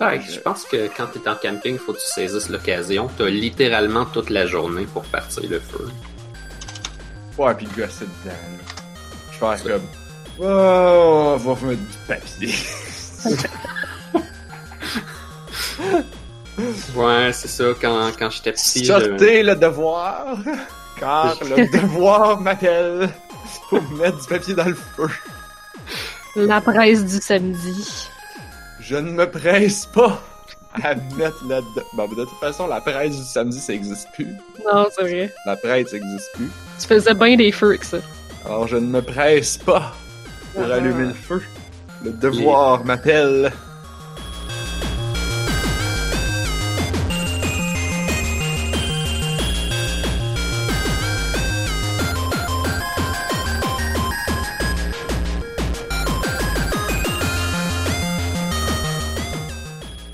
Ouais, je pense que quand t'es en camping, faut que tu saisisses l'occasion. T'as littéralement toute la journée pour partir le feu. Ouais, pis gosser dedans. Je pense comme. Oh, on va mettre du papier. Ouais, c'est ça, quand, quand j'étais petit. je- Sortez le devoir, car le devoir m'appelle pour mettre du papier dans le feu. La presse du samedi. Je ne me presse pas à mettre là-dedans. Bon, de toute façon, la presse du samedi, ça existe plus. Non, c'est vrai. La presse ça existe plus. Tu faisais bien des feux que ça. Alors, je ne me presse pas pour Ah. allumer le feu. Le devoir m'appelle.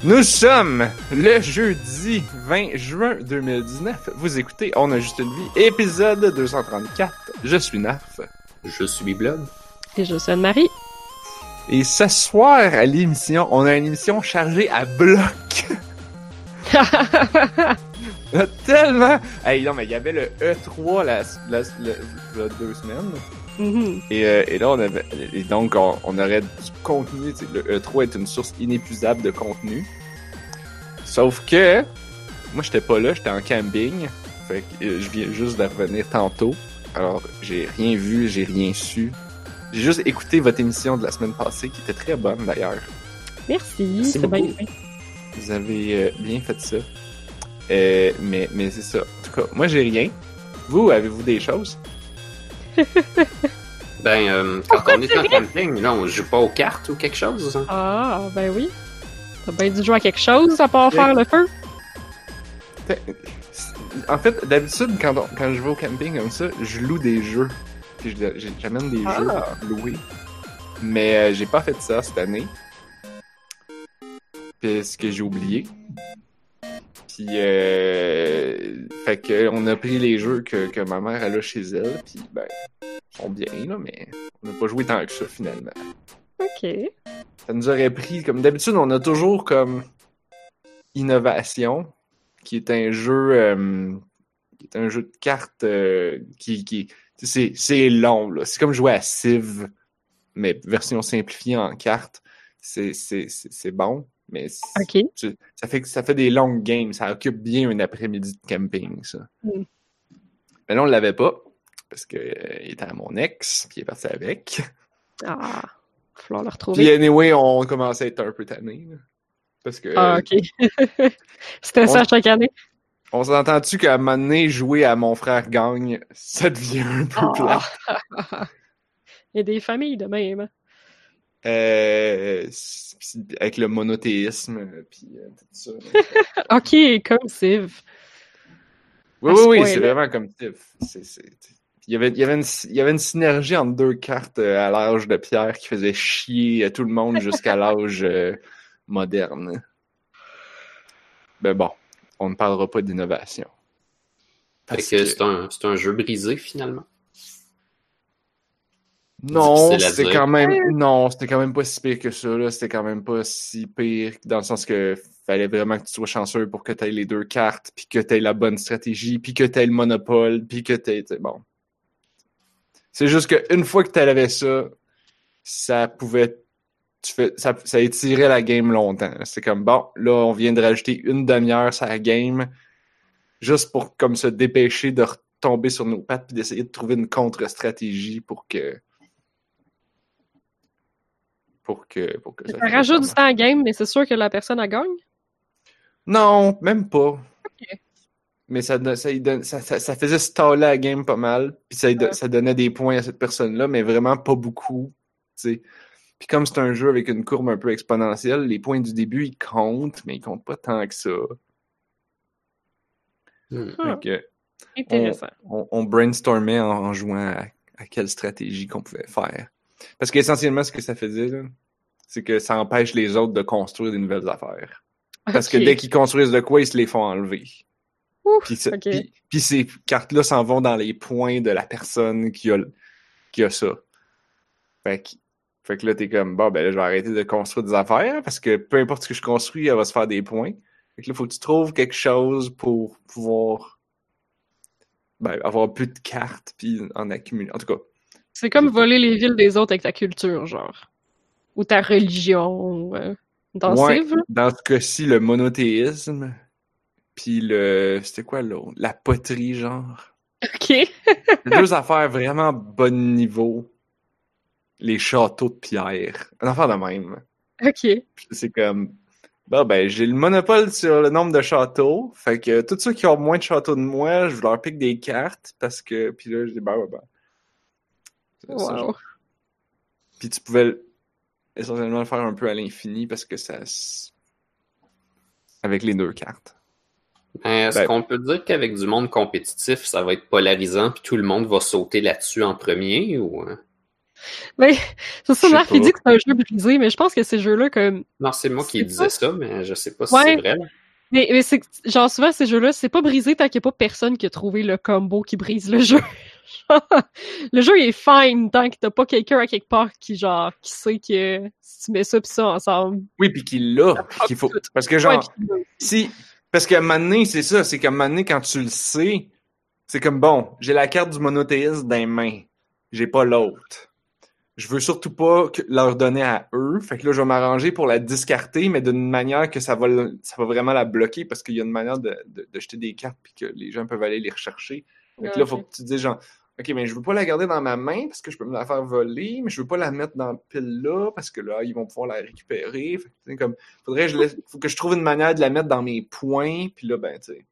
Nous sommes le jeudi 20 juin 2019. Vous écoutez On a juste une vie, épisode 234. Je suis Narf. Je suis Blood. Et je suis Anne-Marie. Et ce soir à l'émission, on a une émission chargée à bloc. Tellement. Hey, non, mais il y avait le E3 la, la, la- la deux semaines. Mhm. Et, euh, et là, on avait. Et donc, on, on aurait du contenu. tu sais, Le E3 est une source inépuisable de contenu. Sauf que. Moi, j'étais pas là, j'étais en camping. Fait que euh, je viens juste de revenir tantôt. Alors, j'ai rien vu, j'ai rien su. J'ai juste écouté votre émission de la semaine passée, qui était très bonne d'ailleurs. Merci, Merci c'est bien fait. Vous avez euh, bien fait ça. Euh, mais, mais c'est ça. En tout cas, moi, j'ai rien. Vous, avez-vous des choses? Ben, euh, quand on est en camping, là, on joue pas aux cartes ou quelque chose. hein? Ah, ben oui. T'as bien dû jouer à quelque chose à part faire le feu? En fait, d'habitude, quand, on- quand je vais au camping comme ça, je loue des jeux. Puis je- j'amène des Ah. jeux loués. Mais euh, j'ai pas fait ça cette année. Parce que j'ai oublié. Puis, euh, fait que on a pris les jeux que, que ma mère elle a chez elle. Puis, ben, ils sont bien, là, mais on n'a pas joué tant que ça finalement. Ok. Ça nous aurait pris, comme d'habitude, on a toujours comme Innovation, qui est un jeu, euh, qui est un jeu de cartes euh, qui, qui tu sais, c'est, long, là. C'est comme jouer à Civ, mais version simplifiée en cartes. C'est, c'est, c'est, c'est bon, mais tu- ça fait ça fait des longues games. Ça occupe bien un après-midi de camping, ça. Mm. Mais là, on l'avait pas, parce que euh, était à mon ex, puis il est parti avec. Ah, falloir le Puis retrouver. anyway, on commençait à être un peu tanné. Parce que Ah, ok. C'était ça chaque année. on s'entend-tu qu'à un moment donné, jouer à mon frère gagne, ça devient un peu Ah. plat? Il y a des familles de même. hein. Euh, avec le monothéisme, puis euh, tout ça. Ok, comme Civ. Oui, À oui, oui, c'est vraiment comme. C'est, c'est- Il y, avait, il, y avait une, il y avait une synergie entre deux cartes euh, à l'âge de pierre qui faisait chier à tout le monde jusqu'à l'âge euh, moderne. Ben bon, on ne parlera pas d'innovation. Parce que que- c'est un, c'est un jeu brisé, finalement. Non, c'était quand même non, c'était quand même pas si pire que ça là, c'était quand même pas si pire dans le sens que fallait vraiment que tu sois chanceux pour que tu aies les deux cartes, puis que tu aies la bonne stratégie, puis que tu aies le monopole, puis que tu aies bon. C'est juste que une fois que tu avais ça, ça pouvait tu fais ça, ça étirait la game longtemps. C'est comme bon, là on vient de rajouter une demi-heure sur la game juste pour comme se dépêcher de retomber sur nos pattes puis d'essayer de trouver une contre-stratégie pour que pour que pour que Ça rajoute du temps à game, mais c'est sûr que la personne a gagne. Non, même pas. Mais ça, ça, ça, faisait staller la game pas mal, puis ça, ça donnait des points à cette personne-là, mais vraiment pas beaucoup. tu sais. Puis comme c'est un jeu avec une courbe un peu exponentielle, les points du début, ils comptent, mais ils comptent pas tant que ça. Hmm. Que intéressant. on, on brainstormait en, en jouant à, à quelle stratégie qu'on pouvait faire. Parce qu'essentiellement, ce que ça faisait, c'est que ça empêche les autres de construire des nouvelles affaires. Parce que dès qu'ils construisent de quoi, ils se les font enlever. Puis, ces cartes-là s'en vont dans les points de la personne qui a, qui a ça. Fait que Fait que là, t'es comme, bon, ben là, je vais arrêter de construire des affaires parce que peu importe ce que je construis, elle va se faire des points. Fait que là, faut que tu trouves quelque chose pour pouvoir ben, avoir plus de cartes puis en accumuler. En tout cas, C'est comme voler les villes des autres avec ta culture, genre. Ou ta religion. euh, dans Ouais, dans ce cas-ci, le monothéisme, puis le... C'était quoi l'autre? La poterie, genre. Ok. Deux affaires vraiment bon niveau. Les châteaux de pierre. Un affaire de même. Ok. C'est comme... Bon, ben, j'ai le monopole sur le nombre de châteaux. Fait que tous ceux qui ont moins de châteaux de moi, je leur pique des cartes parce que... Puis là, je dis, ben, ben, ben. Ça, Wow. genre. Puis tu pouvais le- essentiellement le faire un peu à l'infini parce que ça... Avec les deux cartes. Ben, Est-ce Ben- qu'on peut dire qu'avec du monde compétitif, ça va être polarisant puis tout le monde va sauter là-dessus en premier ou euh? Mais c'est ça, Marc, il dit que c'est un jeu brisé, mais je pense que ces jeux-là, comme. Non, c'est moi qui C'est disais ça, mais je sais pas si Ouais. c'est vrai. là. Mais, mais c'est genre, souvent, ces jeux-là, c'est pas brisé tant qu'il n'y a pas personne qui a trouvé le combo qui brise le jeu. Le jeu il est fine tant que t'as pas quelqu'un à quelque part qui, genre, qui sait que si tu mets ça pis ça ensemble. Oui, puis qu'il l'a. puis qu'il faut... Parce que genre... Ouais, Si, parce qu'à un moment donné, c'est ça, c'est qu'à un moment donné, quand tu le sais, c'est comme bon, j'ai la carte du monothéisme dans les mains, j'ai pas l'autre. Je veux surtout pas leur donner à eux, fait que là, je vais m'arranger pour la discarter, mais d'une manière que ça va, ça va vraiment la bloquer parce qu'il y a une manière de, de, de jeter des cartes puis que les gens peuvent aller les rechercher. Fait que là, faut Ok. que tu dises genre, OK, mais je veux pas la garder dans ma main parce que je peux me la faire voler, mais je veux pas la mettre dans le pile là parce que là, ils vont pouvoir la récupérer. Fait comme, faudrait que je faut que je trouve une manière de la mettre dans mes points, puis là, ben, tu sais,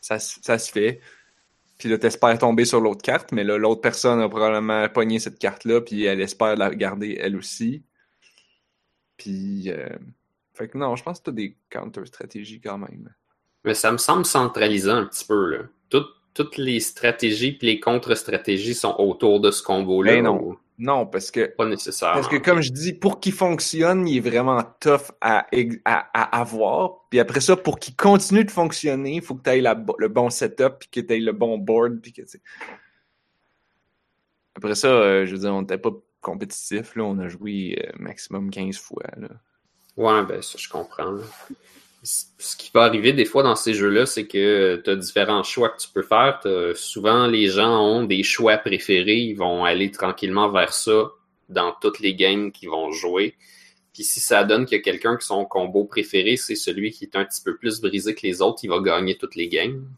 ça, ça se fait. Puis là, t'espères tomber sur l'autre carte, mais là, l'autre personne a probablement pogné cette carte-là, puis elle espère la garder elle aussi. Puis, euh, fait que non, je pense que t'as des counter-stratégies quand même. Mais ça me semble centralisant un petit peu. Là. Tout- toutes les stratégies puis les contre-stratégies sont autour de ce combo-là. Ben non. ou Non, parce que Pas nécessairement. Parce que comme je dis, pour qu'il fonctionne, il est vraiment tough à, à, à avoir. Puis après ça, pour qu'il continue de fonctionner, il faut que tu aies le bon setup, puis que tu aies le bon board. Puis que, tu. Après ça, euh, je veux dire, on n'était pas compétitif. Là, on a joué euh, maximum 15 fois. Là. Ouais, ben ça, je comprends. là. Ce qui peut arriver des fois dans ces jeux-là, c'est que tu as différents choix que tu peux faire. T'as- Souvent, les gens ont des choix préférés. Ils vont aller tranquillement vers ça dans toutes les games qu'ils vont jouer. Puis si ça donne qu'il y a quelqu'un qui son combo préféré, c'est celui qui est un petit peu plus brisé que les autres, il va gagner toutes les games.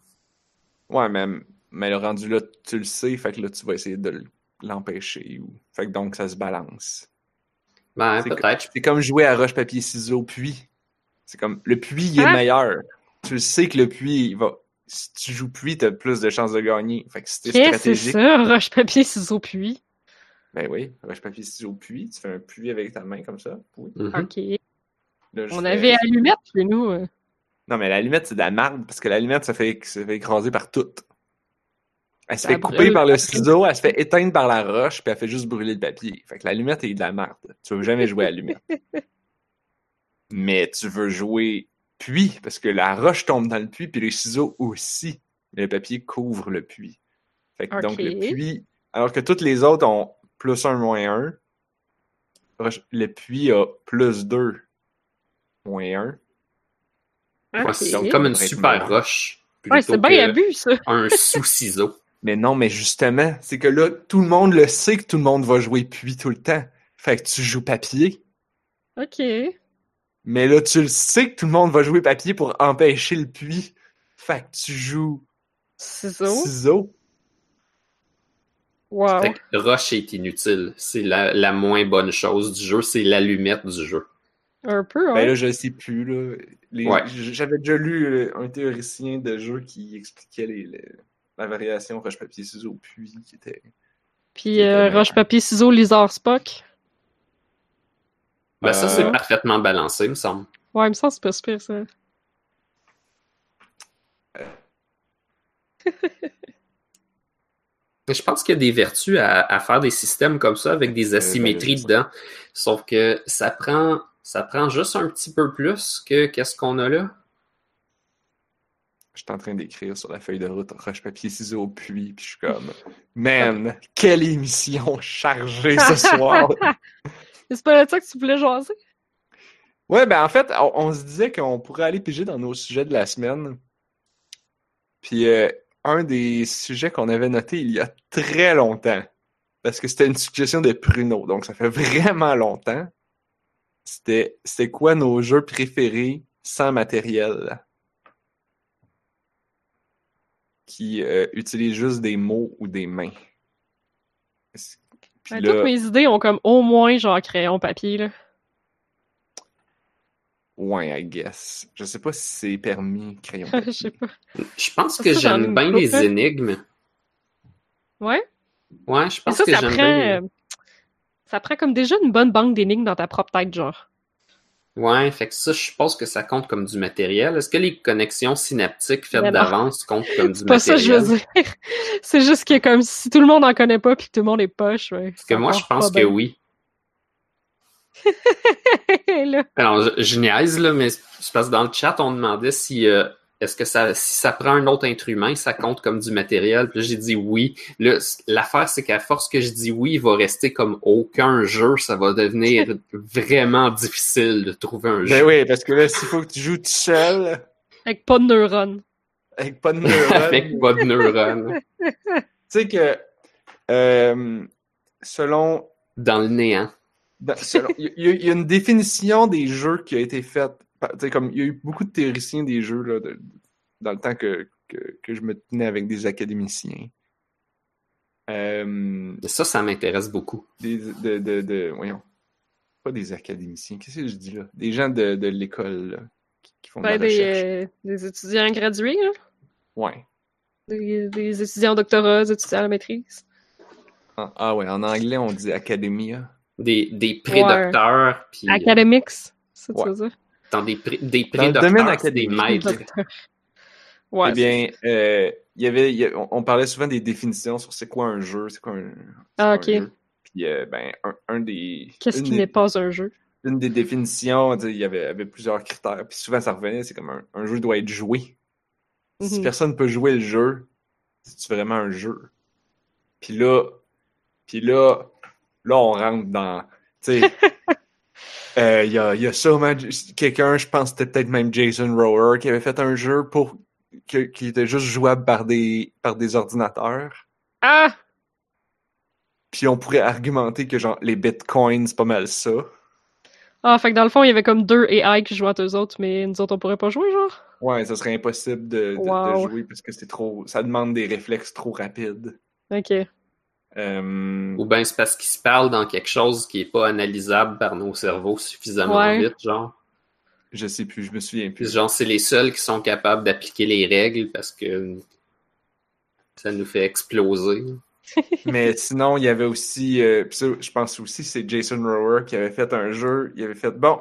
Ouais, mais, mais le rendu là, tu le sais, fait que là, tu vas essayer de l'empêcher. Ou... Fait que donc, ça se balance. Ben, C'est peut-être. C'est comme jouer à roche-papier-ciseaux puits. C'est comme le puits il est Hein? meilleur. Tu le sais que le puits il va. Si tu joues puits, t'as plus de chances de gagner. Fait que si t'es Qu'est-ce que c'est stratégique. ça? Roche, papier, ciseaux, puits. Ben oui, roche-papier-ciseaux puits, tu fais un puits avec ta main comme ça. Oui. Mhm. Ok. Là, On fais- avait allumette chez nous. euh. Non, mais la limite, c'est de la marde, parce que la limite, ça fait, ça fait écraser par tout. Elle se Ça fait couper brûle par le ciseau, elle se fait éteindre par la roche, puis elle fait juste brûler le papier. Fait que la lumette est de la marde. Tu veux jamais jouer à la lumette. mais tu veux jouer puits, parce que la roche tombe dans le puits, puis les ciseaux aussi. Mais le papier couvre le puits. Fait que donc le puits, alors que toutes les autres ont plus 1, moins 1, le puits a plus 2, moins 1. Ouais, Ok. c'est donc comme une super roche. Ouais, c'est plutôt bien abus, ça. Un sous-ciseau. Mais non, mais justement, c'est que là, tout le monde le sait que tout le monde va jouer puits tout le temps. Fait que tu joues papier. Ok. Mais là, tu le sais que tout le monde va jouer papier pour empêcher le puits. Fait que tu joues Ciseaux? ciseaux. Wow. Fait que roche est inutile. C'est la, la moins bonne chose du jeu, c'est l'allumette du jeu. Un peu, Ben hein. là, je sais plus, là. Les- Ouais. j- J'avais déjà lu euh, un théoricien de jeu qui expliquait les, les- la variation roche-papier-ciseaux puits qui était. Puis euh, C'était- roche, papier, ciseaux, lézard, Spock. Ben, ça, c'est Euh. parfaitement balancé, me semble. Ouais, il me semble que c'est pas super, ça. Je pense qu'il y a des vertus à, à faire des systèmes comme ça avec des asymétries ben, sais. dedans. Sauf que ça prend, ça prend juste un petit peu plus que qu'est-ce qu'on a là. je suis en train d'écrire sur la feuille de route roche papier ciseaux puis puis je suis comme man quelle émission chargée ce soir C'est pas là ça que tu voulais jaser? ouais ben en fait on, se disait qu'on pourrait aller piger dans nos sujets de la semaine puis euh, un des sujets qu'on avait noté il y a très longtemps parce que c'était une suggestion de Pruno donc ça fait vraiment longtemps c'était c'était quoi nos jeux préférés sans matériel? Qui euh, utilisent juste des mots ou des mains. Ben, là- Toutes mes idées ont comme au moins genre crayon papier là. Ouais, I guess. Je sais pas si c'est permis, crayon. Je sais pas. Je pense que ça, j'en ai j'aime bien les énigmes. Ouais. Ouais, je pense ça, que ça j'aime prend. bien. euh, Ça prend comme déjà une bonne banque d'énigmes dans ta propre tête, genre. Ouais, fait que ça, je pense que ça compte comme du matériel. Est-ce que les connexions synaptiques faites d'avance comptent comme du C'est pas ça je matériel? veux dire. C'est juste que comme si tout le monde en connaît pas puis que tout le monde est poche. Ouais, Parce que moi, je pense que oui. là. Alors, je, je niaise, là, mais parce que dans le chat, on demandait si euh, est-ce que ça si ça prend un autre être humain, ça compte comme du matériel? Puis là, j'ai dit oui. L'affaire, c'est qu'à force que je dis oui, il va rester comme aucun jeu. Ça va devenir vraiment difficile de trouver un Ben jeu. oui, parce que là, s'il faut que tu joues tout seul, Avec pas de neurones. avec pas de neurones, Avec pas de neurones. tu sais que euh, selon Dans le néant. Il y, a- il y a une définition des jeux qui a été faite. Comme il y a eu beaucoup de théoriciens des jeux là, de- dans le temps que, que, que je me tenais avec des académiciens. Euh, Ça, ça m'intéresse beaucoup. des, de, de, de- voyons. Pas des académiciens, qu'est-ce que je dis là? Des gens de, de l'école qui, qui font de la des, recherche. euh, des étudiants gradués, là? Ouais. Des, des étudiants doctorat, des étudiants à la maîtrise. Ah ouais, en anglais on dit academia. Des, des pré-docteurs, puis Academics, ça tu Ouais. veux dire? Dans des, pré- des Dans des maîtres. Ouais. eh bien, euh, il y avait, il y a- on, on parlait souvent des définitions sur c'est quoi un jeu, c'est quoi un, Ah, un jeu. Puis, euh, ben, un, un des. Qu'est-ce qui n'est pas un jeu? une des définitions, il y avait, avait plusieurs critères. Puis souvent, ça revenait, c'est comme un, un jeu doit être joué. Si Mhm. personne peut jouer le jeu, c'est vraiment un jeu? Puis là, puis là, là, on rentre dans, tu sais, euh, il y, a, y a sûrement quelqu'un, je pense que c'était peut-être même Jason Rower, qui avait fait un jeu pour que- qui était juste jouable par des, par des ordinateurs. Ah! Puis on pourrait argumenter que genre les bitcoins, c'est pas mal ça. Ah, fait que dans le fond, il y avait comme deux AI qui jouaient à eux autres, mais nous autres, on pourrait pas jouer, genre? Ouais, ça serait impossible de, de- jouer parce que c'est trop. Ça demande des réflexes trop rapides. Ok. Euh, Ou bien c'est parce qu'ils se parlent dans quelque chose qui est pas analysable par nos cerveaux suffisamment Ouais. vite, genre. je sais plus, je me souviens plus. genre, c'est les seuls qui sont capables d'appliquer les règles parce que ça nous fait exploser. Mais sinon, il y avait aussi. euh, ça, je pense aussi c'est Jason Rower qui avait fait un jeu. Il avait fait bon.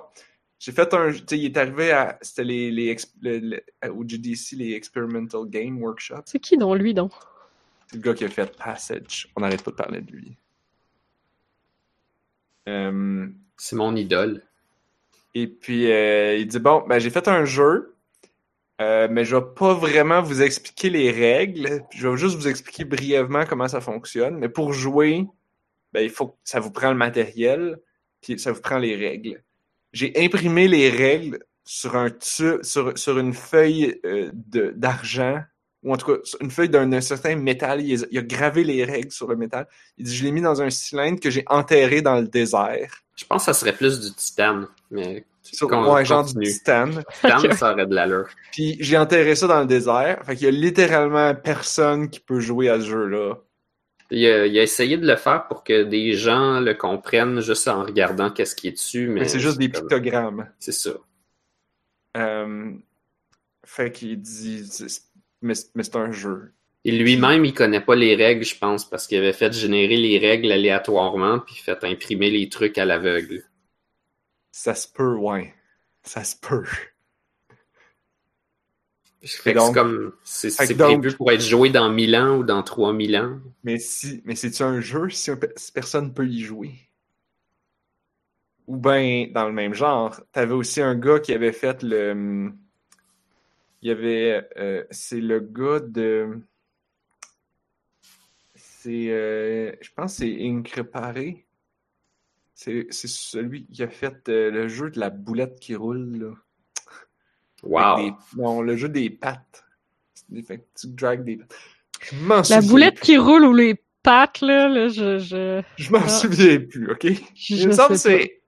J'ai fait un. Tu sais, il est arrivé à. C'était les, les ex- le- le- au GDC, les Experimental Game Workshop. C'est qui, donc, lui, donc? C'est le gars qui a fait Passage. On n'arrête pas de parler de lui. Euh, C'est mon idole. Et puis, euh, il dit Bon, ben, j'ai fait un jeu, euh, mais je vais pas vraiment vous expliquer les règles. Je vais juste vous expliquer brièvement comment ça fonctionne. Mais pour jouer, ben, il faut ça vous prend le matériel, puis ça vous prend les règles. J'ai imprimé les règles sur un tu- sur, sur une feuille de- d'argent, ou en tout cas, une feuille d'un certain métal. Il, a- il a gravé les règles sur le métal. Il dit Je l'ai mis dans un cylindre que j'ai enterré dans le désert. Je pense que ça serait plus du titane, mais Sur, ouais, genre du titane. titane, ça aurait de l'allure. Puis j'ai enterré ça dans le désert. Fait qu'il y a littéralement personne qui peut jouer à ce jeu-là. Il a, il a essayé de le faire pour que des gens le comprennent juste en regardant qu'est-ce qui est dessus, mais Mais c'est juste des pictogrammes. C'est ça. Euh, fait qu'il dit. C'est- Mais, mais c'est un jeu. Et lui-même, il connaît pas les règles, je pense, parce qu'il avait fait générer les règles aléatoirement, puis fait imprimer les trucs à l'aveugle. Ça se peut, ouais. Ça se peut. C'est comme, c'est c'est prévu pour être joué dans 1000 ans ou dans 3000 ans. Mais si, mais c'est-tu un jeu si, un si personne peut y jouer? Ou ben dans le même genre, t'avais aussi un gars qui avait fait le. Il y avait. euh, c'est le gars de. C'est. euh, je pense que c'est Incréparé. C'est c'est celui qui a fait euh, le jeu de la boulette qui roule. Là. Wow. Des- non, le jeu des pattes. Des- Fait que tu dragues des pattes. Je m'en La boulette plus. qui roule ou les pattes, là, là je, je, Je m'en Ah. souviens plus, ok? je Il me semble que c'est.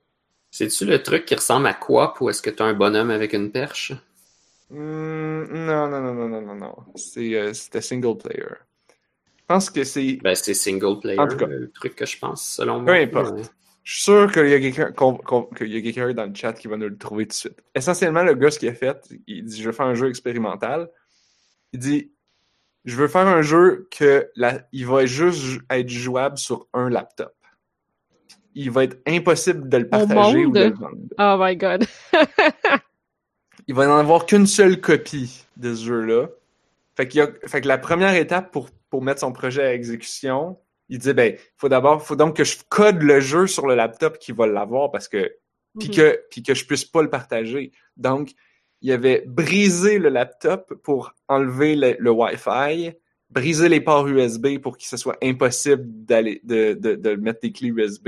C'est-tu le truc qui ressemble à quoi ou est-ce que t'as un bonhomme avec une perche? Hmm, non, non, non, non, non, non, non. C'est, euh, C'était single player. Je pense que c'est. Ben, c'est single player, En tout cas. le truc que je pense, selon Peu moi. importe. Ouais. Je suis sûr qu'il y a quelqu'un dans le chat qui va nous le trouver tout de suite. Essentiellement, le gars, ce qu'il a fait, il dit Je veux faire un jeu expérimental. Il dit Je veux faire un jeu que la, il va juste être jouable sur un laptop. Il va être impossible de le partager ou de le vendre. Oh my god. il va n'en avoir qu'une seule copie de ce jeu-là. Fait, a- que la première étape pour, pour mettre son projet à exécution, il dit ben, faut d'abord, faut donc que je code le jeu sur le laptop qui va l'avoir parce que, puis Mhm. que, puis que je puisse pas le partager. Donc, il avait brisé le laptop pour enlever le, le Wi-Fi, briser les ports USB pour que ce soit impossible d'aller, de, de, de mettre des clés USB.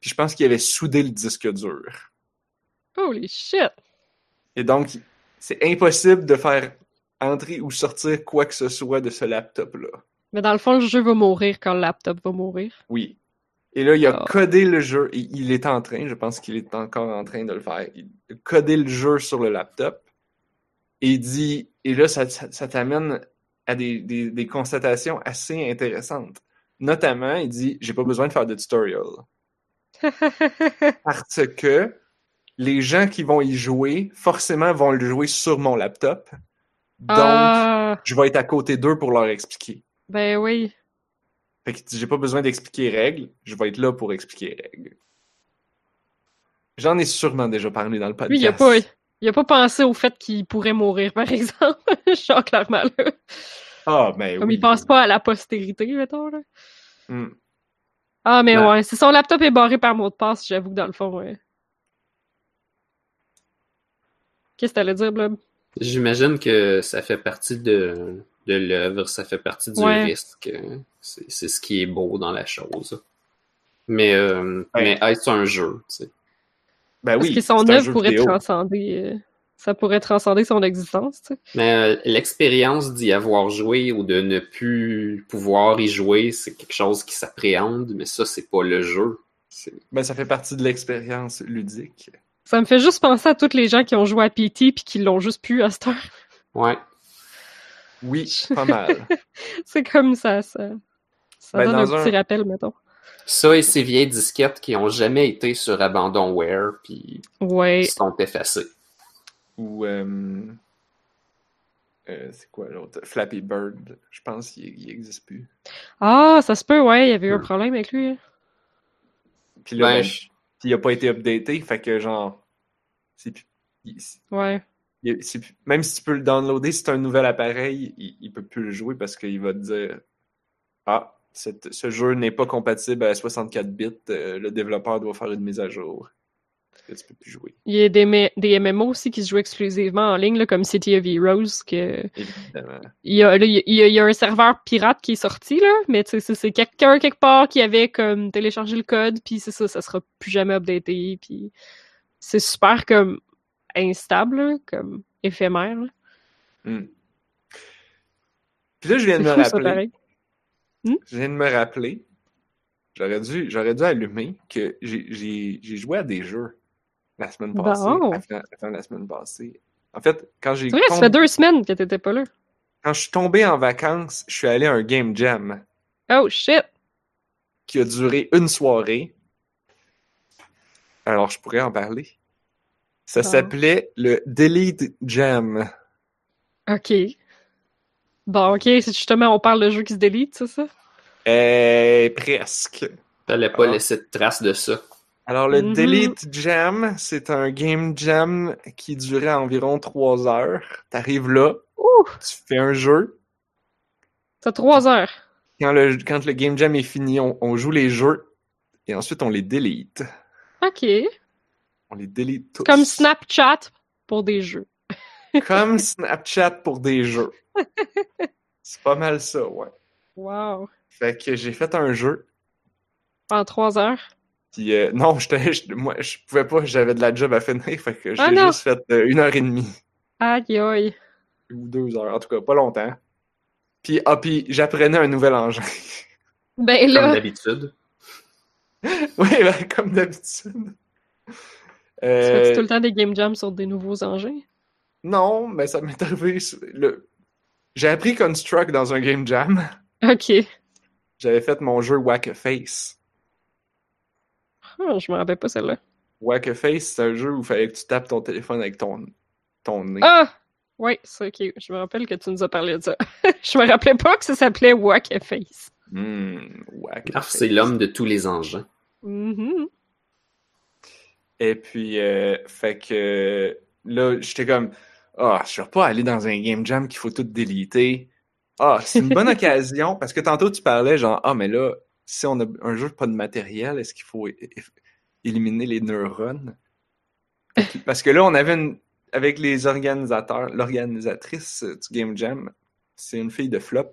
Puis je pense qu'il avait soudé le disque dur. Holy shit. Et donc, c'est impossible de faire entrer ou sortir quoi que ce soit de ce laptop-là. Mais dans le fond, le jeu va mourir quand le laptop va mourir. Oui. Et là, il a Ah. codé le jeu. Et il est en train, je pense qu'il est encore en train de le faire. Il a codé le jeu sur le laptop. Et il dit, et là, ça, ça, ça t'amène à des, des, des constatations assez intéressantes. Notamment, il dit, j'ai pas besoin de faire de tutorial. Parce que les gens qui vont y jouer, forcément, vont le jouer sur mon laptop. Donc, ah, je vais être à côté d'eux pour leur expliquer. ben oui. Fait que j'ai pas besoin d'expliquer les règles, je vais être là pour expliquer les règles. J'en ai sûrement déjà parlé dans le podcast. Lui, il a pas, il a pas pensé au fait qu'il pourrait mourir, par exemple. Genre, clairement, là. Ah, ben Comme oui. il pense pas à la postérité, mettons, là. Hmm. Ah, mais Ben- ouais, si son laptop est barré par mot de passe, j'avoue que dans le fond, ouais. Qu'est-ce que t'allais dire, Blob? J'imagine que ça fait partie de, de l'œuvre, ça fait partie du Ouais. risque. C'est c'est ce qui est beau dans la chose. Mais, euh, Ouais. mais être un jeu, tu sais. Ben Parce oui. que son œuvre pourrait vidéo. transcender... euh, Ça pourrait transcender son existence, tu sais. Mais euh, l'expérience d'y avoir joué ou de ne plus pouvoir y jouer, c'est quelque chose qui s'appréhende, mais ça, c'est pas le jeu. C'est- Ben, ça fait partie de l'expérience ludique. Ça me fait juste penser à tous les gens qui ont joué à PT puis qui l'ont juste pu à cette heure. Ouais. Oui, pas mal. C'est comme ça, ça. Ça Ben, donne un petit rappel, mettons. Ça et ces vieilles disquettes qui ont jamais été sur Abandonware, puis Ouais. qui sont effacées. Ou. euh, euh, c'est quoi l'autre? Flappy Bird. Je pense qu'il il existe plus. Ah, ça se peut, ouais, il y avait eu un Hmm. problème avec lui. hein. Puis là, Ben, ben, je- puis il a pas été updaté, fait que genre. C'est Ouais. même si tu peux le downloader, si c'est un nouvel appareil, il, il peut plus le jouer parce qu'il va te dire Ah, cette- ce jeu n'est pas compatible à 64 bits, euh, le développeur doit faire une mise à jour. Là, tu peux plus jouer, Il y a des, des MMO aussi qui se jouent exclusivement en ligne, là, comme City of Heroes, que évidemment. il y, a, là, il, y a, il y a- un serveur pirate qui est sorti, là, mais c'est- quelqu'un quelque part qui avait comme téléchargé le code, puis c'est ça, ça sera plus jamais updaté, puis c'est super comme instable, là, comme éphémère. là. Hmm. Puis là, je viens de me ça, rappeler. pareil. Je viens de me rappeler. J'aurais dû, j'aurais dû allumer que j'ai joué à des jeux la semaine passée. Bon. Avant, avant la semaine passée. En fait, quand j'ai vrai, ça fait deux semaines que t'étais pas là. quand je suis tombé en vacances, je suis allé à un game jam Oh shit! qui a duré une soirée. Alors, je pourrais en parler. Ça Bon. s'appelait le Delete Jam. Ok. Bon, ok, c'est justement, on parle de jeu qui se délite, c'est ça? Euh, presque. Fallait pas Ah. laisser de traces de ça. Alors, le Mhm. Delete Jam, c'est un game jam qui durait environ trois heures. T'arrives là, Ouh! tu fais un jeu. C'est trois heures. Quand le, quand le game jam est fini, on, on joue les jeux et ensuite on les delete. Ok. On les delete tous. Comme Snapchat pour des jeux. Comme Snapchat pour des jeux. C'est pas mal ça, ouais. Wow. Fait que j'ai fait un jeu. En trois heures? Puis euh, non, j'étais, je- moi, je pouvais pas, j'avais de la job à finir. Fait que j'ai Ah non! juste fait euh, une heure et demie. Aïe aïe. Ou deux heures, en tout cas, pas longtemps. Puis, ah, puis j'apprenais un nouvel engin. Ben Comme d'habitude. oui, ben, comme d'habitude. tu Euh, fais tout le temps des game jams sur des nouveaux engins? Non, mais ça m'est arrivé. Le... J'ai appris Construct dans un game jam. Ok. J'avais fait mon jeu Whack a Face. Ah, je me rappelle pas celle-là. Whack a Face, c'est un jeu où il fallait que tu tapes ton téléphone avec ton, ton nez. Ah! Oui, c'est ok. Je me rappelle que tu nous as parlé de ça. je me rappelais pas que ça s'appelait Wack a Face. Whack a Ah, c'est l'homme de tous les engins. Mhm. Et puis, euh, fait que là, j'étais comme, ah, je vais pas aller dans un game jam qu'il faut tout déliter. Ah, c'est une bonne occasion parce que tantôt tu parlais genre, ah, mais là, si on a un jeu pas de matériel, est-ce qu'il faut éliminer les neurones? Parce que là, on avait une, avec les organisateurs, l'organisatrice euh, du game jam, c'est une fille de flop.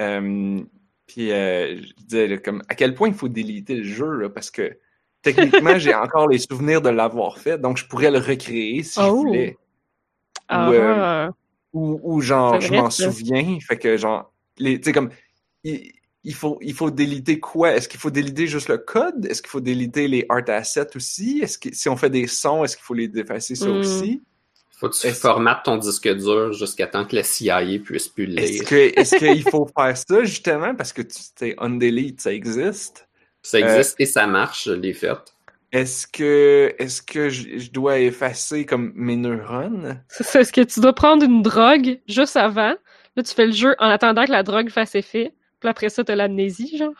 Euh, puis euh, je disais là, comme à quel point il faut déliter le jeu là, parce que techniquement j'ai encore les souvenirs de l'avoir fait donc je pourrais le recréer si je Oh. voulais Ah, Ou, euh, ou, ou genre je m'en souviens fait que genre les tu sais comme il, il faut il faut déliter quoi? Est-ce qu'il faut déliter juste le code? Est-ce qu'il faut déliter les art assets aussi? Est-ce que si on fait des sons est-ce qu'il faut les effacer ça Hmm. aussi? Faut que tu formates ton disque dur jusqu'à temps que la CIA puisse plus le est-ce lire. que est-ce qu'il faut faire ça justement parce que tu sais undelete ça existe? Ça existe et ça marche, je l'ai fait. Est-ce que est-ce que je, je dois effacer comme mes neurones? C'est ça. Est-ce que tu dois prendre une drogue juste avant? Là, tu fais le jeu en attendant que la drogue fasse effet. Puis après ça, t'as l'amnésie, genre?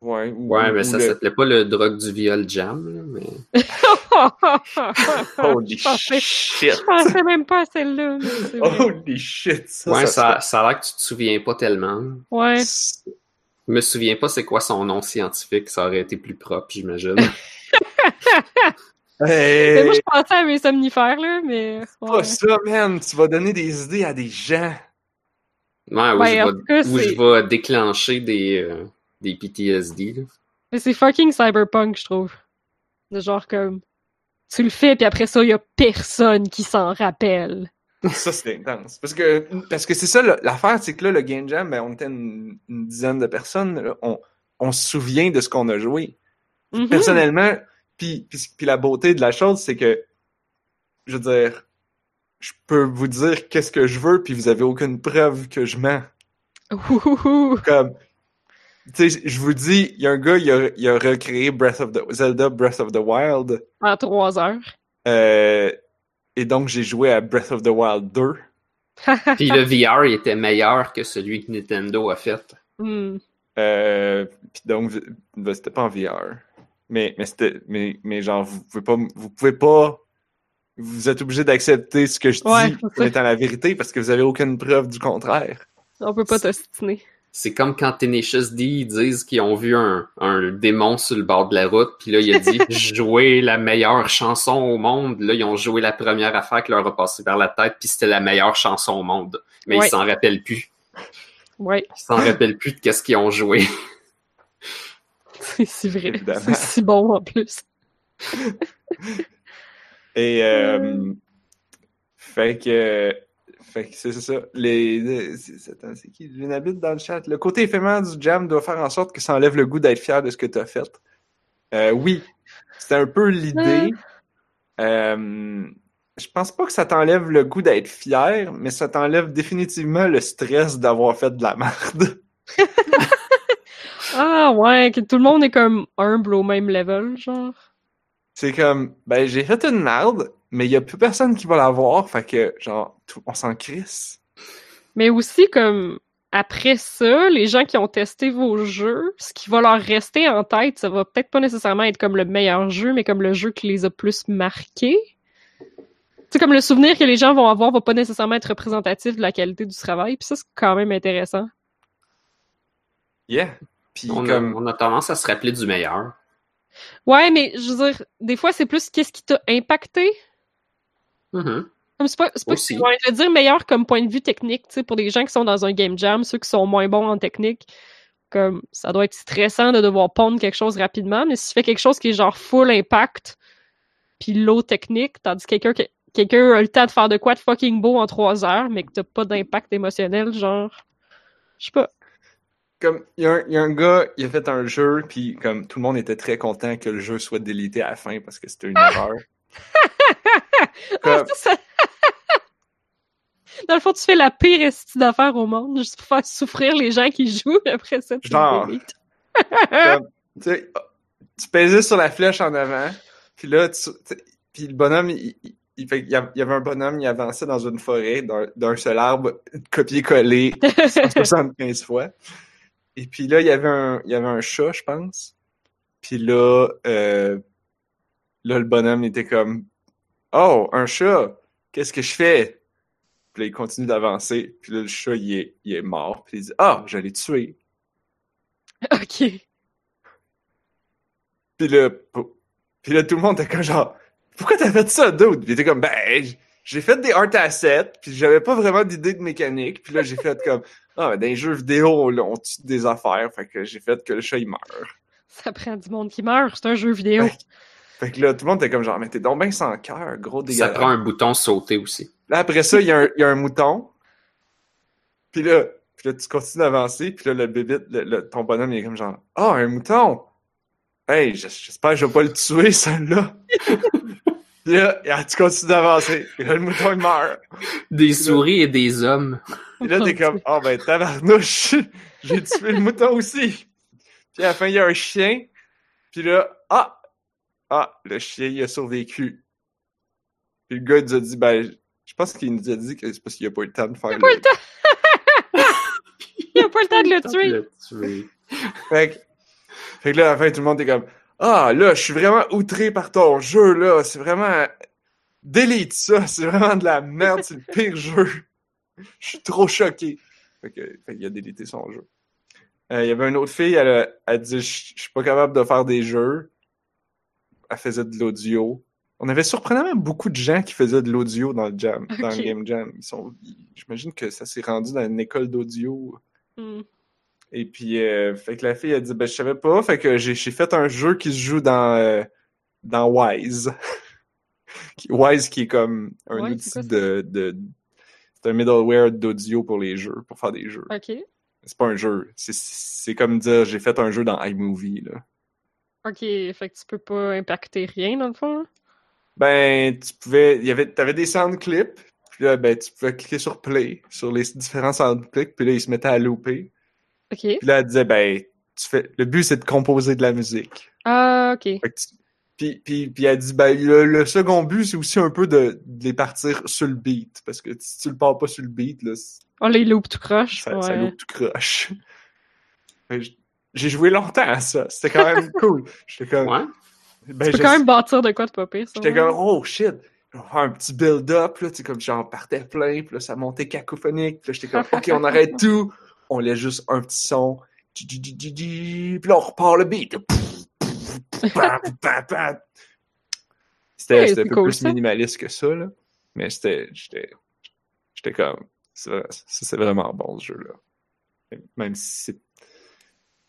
Ouais, ou, Ouais, ou mais ça le- s'appelait pas le drogue du viol jam, là, mais Holy je, pensais, shit! je pensais même pas à celle-là. c'est. Holy shit! Ça, ouais, ça ça, ça a l'air que tu te souviens pas tellement. Ouais. Je me souviens pas c'est quoi son nom scientifique, ça aurait été plus propre, j'imagine. Hey, Mais moi, je pensais à mes somnifères, là, mais. pas ouais. ça, man! Tu vas donner des idées à des gens! Ouais, où, Ouais, je, vais, tout cas, où c'est- je vais déclencher des, euh, des PTSD. là. Mais c'est fucking cyberpunk, je trouve. De genre comme. Tu le fais, puis après ça, il y a personne qui s'en rappelle. Ça, c'est intense. Parce que parce que c'est ça, l'affaire, c'est que là, le Game Jam, ben, on était une, une dizaine de personnes. là, on, on se souvient de ce qu'on a joué. Mhm. personnellement, puis, puis, puis la beauté de la chose, c'est que, je veux dire, je peux vous dire qu'est-ce que je veux, puis vous avez aucune preuve que je mens. Ouhouhou. Comme, tu sais, je vous dis, il y a un gars, il a, il a recréé Breath of the, Zelda Breath of the Wild, En trois heures. euh, et donc j'ai joué à Breath of the Wild 2. Puis le VR il était meilleur que celui que Nintendo a fait. Hmm. Euh, puis donc, ben, c'était pas en VR. Mais, mais c'était, mais, mais genre, vous pouvez pas, vous pouvez pas, vous êtes obligé d'accepter ce que je dis Ouais, comme étant la vérité parce que vous avez aucune preuve du contraire. On peut pas t'ostiner. C'est comme quand Tenacious D ils disent qu'ils ont vu un, un démon sur le bord de la route, puis là il a dit jouer la meilleure chanson au monde. Là ils ont joué la première affaire qui leur a passé par la tête, puis c'était la meilleure chanson au monde. Mais Ouais. ils s'en rappellent plus. Ouais, Ils s'en rappellent plus de qu'est-ce qu'ils ont joué. c'est si vrai. Évidemment. C'est si bon en plus. Et, euh, fait que, fait que c'est c'est ça. Les, c'est, c'est qui? Lunabit dans le chat. Le côté éphémère du jam doit faire en sorte que ça enlève le goût d'être fier de ce que tu as fait. Euh, oui, c'était un peu l'idée. Euh, je pense pas que ça t'enlève le goût d'être fier, mais ça t'enlève définitivement le stress d'avoir fait de la merde. Ah ouais, que tout le monde est comme humble au même level, genre. C'est comme, ben j'ai fait une merde, mais il y a plus personne qui va la voir, fait que genre, tout- on s'en crisse. Mais aussi, comme, après ça, les gens qui ont testé vos jeux, ce qui va leur rester en tête, ça va peut-être pas nécessairement être comme le meilleur jeu, mais comme le jeu qui les a plus marqués. C'est comme le souvenir que les gens vont avoir va pas nécessairement être représentatif de la qualité du travail, puis ça, c'est quand même intéressant. Yeah. Puis On a, comme, on a tendance à se rappeler du meilleur. Ouais, mais je veux dire, des fois, c'est plus qu'est-ce qui t'a impacté? Mhm. Comme c'est pas, pas Aussi. ouais, je veux dire meilleur comme point de vue technique, tu sais, pour les gens qui sont dans un game jam, ceux qui sont moins bons en technique, comme ça doit être stressant de devoir pondre quelque chose rapidement, mais si tu fais quelque chose qui est genre full impact, puis low technique, tandis que quelqu'un quelqu'un a le temps de faire de quoi de fucking beau en trois heures, mais que t'as pas d'impact émotionnel, genre, je sais pas. Comme, il y, a un- il y a un gars, il a fait un jeu, puis comme tout le monde était très content que le jeu soit délité à la fin parce que c'était une erreur. Ah, Comme- ça, ça- Dans le fond, tu fais la pire esti d'affaires au monde, juste pour faire souffrir les gens qui jouent, après ça, tu Genre. Comme, tu tu pesais sur la flèche en avant, puis là, tu, puis le bonhomme, il, il- il fait- il y avait un bonhomme, il avançait dans une forêt d'un d'un seul arbre, copié-collé 175 fois. Et puis là, il y avait un, il y avait un chat, je pense. Puis là, euh, là, le bonhomme était comme, oh, un chat, qu'est-ce que je fais? Puis là, il continue d'avancer. Puis là, le chat, il est, il est mort. Puis il dit, ah, je l'ai tué. ok. Puis là, puis là, tout le monde était comme genre, pourquoi t'as fait ça, dude? Puis il était comme, ben, j'ai fait des art assets, puis j'avais pas vraiment d'idée de mécanique. Puis là, j'ai fait comme, ah, ben, dans les jeux vidéo, là, on tue des affaires. Fait que j'ai fait que le chat, il meurt. Ça prend du monde qui meurt, c'est un jeu vidéo. Fait que là, tout le monde était comme genre, mais t'es donc bien sans cœur, gros Ça dégueulasse. prend un bouton sauter aussi. Là, après ça, il y, a un- il y a un mouton. Puis là, puis là, tu continues d'avancer. Puis là, le bébé, le, le- ton bonhomme, il est comme genre, ah, un mouton! Hey, j'espère que je vais pas le tuer, celui-là. là, tu continues d'avancer? Là, le mouton, il meurt. Des souris et des hommes. Puis là, t'es comme, oh ben, tabarnouche, j'ai tué le mouton aussi. Puis à la fin, il y a un chien. Puis là, ah, ah, le chien, il a survécu. Puis le gars, il nous a dit, ben, je pense qu'il nous a dit que c'est parce qu'il a pas eu le temps de faire Il a pas eu le temps. Il a pas le temps de le tuer. Le tuer. Fait que, fait que là, à la fin, tout le monde est comme, ah, là, je suis vraiment outré par ton jeu, là. C'est vraiment, délite ça. C'est vraiment de la merde. C'est le pire jeu. Je suis trop choqué. Fait que, fait qu'il a délité son jeu. Euh, Il y avait une autre fille, elle a, elle dit, je suis pas capable de faire des jeux. Elle faisait de l'audio. On avait surprenamment beaucoup de gens qui faisaient de l'audio dans le jam, dans le game jam. Ils sont, ils- j'imagine que ça s'est rendu dans une école d'audio. Hmm. Et puis, euh, fait que la fille a dit, ben, je savais pas. Fait que j'ai fait un jeu qui se joue dans, euh, dans Wise. Wise qui est comme un Ouais, outil quoi de, de c'est un middleware d'audio pour les jeux, pour faire des jeux. Ok. C'est pas un jeu. C'est- comme dire, j'ai fait un jeu dans iMovie, là. Ok, fait que tu peux pas impacter rien dans le fond. Ben, tu pouvais, y avait, t'avais des sound clips. Puis là, ben, tu pouvais cliquer sur play, sur les différents sound clips. Puis là, ils se mettaient à louper. Ok. Puis là, elle disait, ben, tu fais, le but, c'est de composer de la musique. Ah, ok. Fait que tu- Puis, puis, puis elle dit, ben, le, le second but, c'est aussi un peu de, de les partir sur le beat. Parce que si tu le pars pas sur le beat, là, Oh, les loops tout croche. ça, ça loupe tout croche. J'ai joué longtemps à ça. C'était quand même cool. J'étais comme, Ouais. ben, Tu peux je- quand même bâtir de quoi de pas pire, ça. j'étais comme, oh shit. Un petit build-up, là, tu sais, comme j'en partais plein, puis là, ça montait cacophonique, puis là, j'étais comme, ok, on arrête tout, on laisse juste un petit son, puis là, on repart le beat. C'était Ouais, un peu cool, plus ça. minimaliste que ça, là. Mais c'était, j'étais, comme, ça, c'est vraiment bon, ce jeu-là. Même si c'est,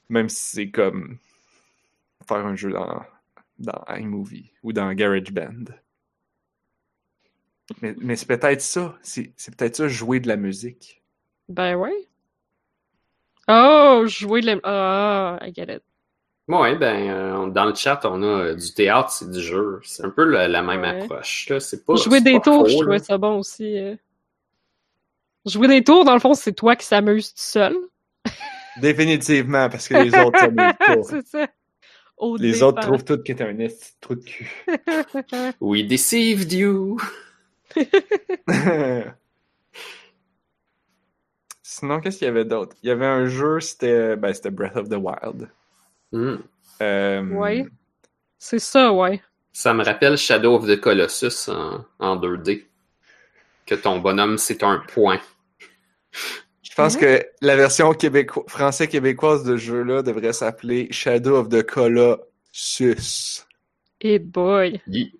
même si c'est comme faire un jeu dans, dans iMovie ou dans GarageBand. Mais, mais c'est peut-être ça. C'est c'est peut-être ça, jouer de la musique. Ben ouais. Oh, jouer de la... Ah, I get it. Ouais, ben, euh, dans le chat, on a euh, du théâtre, c'est du jeu. C'est un peu la, la même Ouais. approche. Là. C'est pas, Jouer c'est des pas tours, faux, je trouvais ça bon aussi. euh. Jouer des tours, dans le fond, c'est toi qui s'amuses tout seul. Définitivement, parce que les autres s'amusent pas. c'est ça. Au Les autres trouvent tout qui est un esti de trou de cul. We deceived you. Sinon, qu'est-ce qu'il y avait d'autre? Il y avait un jeu, c'était ben, c'était Breath of the Wild. Hmm. Euh, Ouais. C'est ça, ouais. Ça me rappelle Shadow of the Colossus en, en 2D. Que ton bonhomme, c'est un point. Je pense que la version québéco- français-québécoise de ce jeu-là devrait s'appeler Shadow of the Colossus. Et boy. Yi.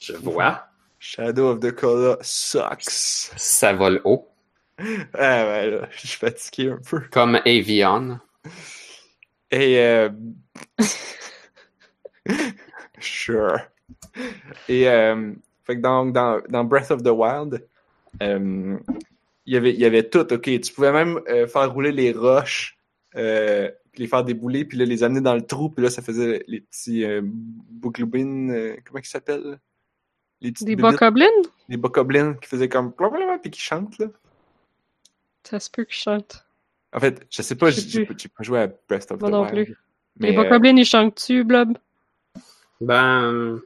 Je vois. Shadow of the Colossus sucks. Ça vole haut. Ah ouais, là, je suis fatigué un peu. Comme Avion. Et euh... sure. Et euh... fait que donc dans, dans Breath of the Wild, euh, il y avait il y avait tout. Ok, tu pouvais même euh, faire rouler les roches, euh, les faire débouler, puis là les amener dans le trou, puis là ça faisait les petits euh, boucloubines, euh, comment ils s'appellent? Les petites Des bokoblins? des bokoblins qui faisaient comme puis qui chantent là. Ça se peut que je chante. En fait, je sais pas, j'ai pas joué à Breath of Moi the non Wild. plus. Mais, Les euh, ils chantent-tu, Blob? Ben,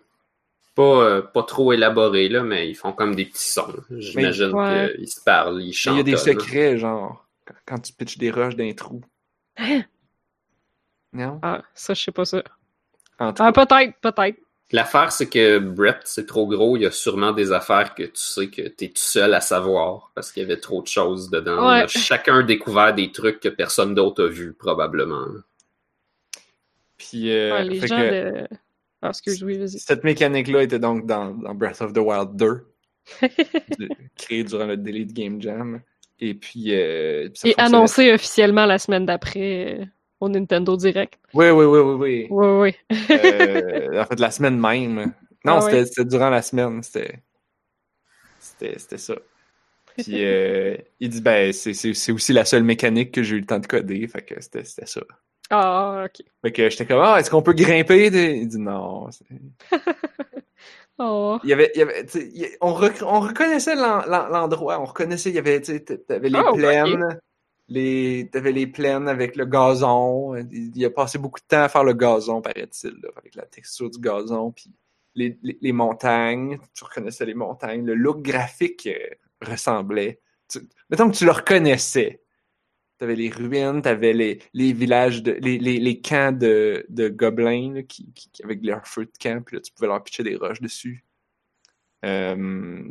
pas, euh, pas trop élaboré, là, mais ils font comme des petits sons. J'imagine Ouais. qu'ils se parlent, ils mais chantent. il y a des secrets, genre, quand, tu pitches des roches d'un trou. Hein? Non? Ah, ça, je sais pas ça. En tout Ah, peut-être, peut-être. L'affaire, c'est que Brett, c'est trop gros. Il y a sûrement des affaires que tu sais que t'es tout seul à savoir parce qu'il y avait trop de choses dedans. On a Ouais. chacun découvert des trucs que personne d'autre a vu, probablement. puis, euh, Ouais, les gens que de... Ah, excuse, oui, vas-y. cette mécanique-là était donc dans, dans Breath of the Wild 2, de- créée durant le Delete Game Jam. Et puis, euh, puis ça Et fonctionnait. annoncé officiellement la semaine d'après euh, au Nintendo Direct. Oui, oui, oui, oui, oui. Oui, oui. Euh, en fait, la semaine même. Non, Ah c'était durant la semaine. C'était ça. Puis euh, il dit ben c'est aussi la seule mécanique que j'ai eu le temps de coder, fait que c'était ça. Ah, ok. Fait que j'étais comme ah est-ce qu'on peut grimper Il dit non. Oh. Il y avait il y avait on, rec- on reconnaissait l'en- l'en- l'endroit, on reconnaissait il y avait les Ah, plaines. Les, t'avais les plaines avec le gazon. Il, a passé beaucoup de temps à faire le gazon, paraît-il, avec la texture du gazon. Puis les, les, montagnes, tu reconnaissais les montagnes. Le look graphique euh, ressemblait. Mettons que tu le reconnaissais. T'avais les ruines, t'avais les, les villages, de, les, les, camps de, de gobelins qui, avec leurs feux de camp, puis là, tu pouvais leur pitcher des roches dessus. Euh,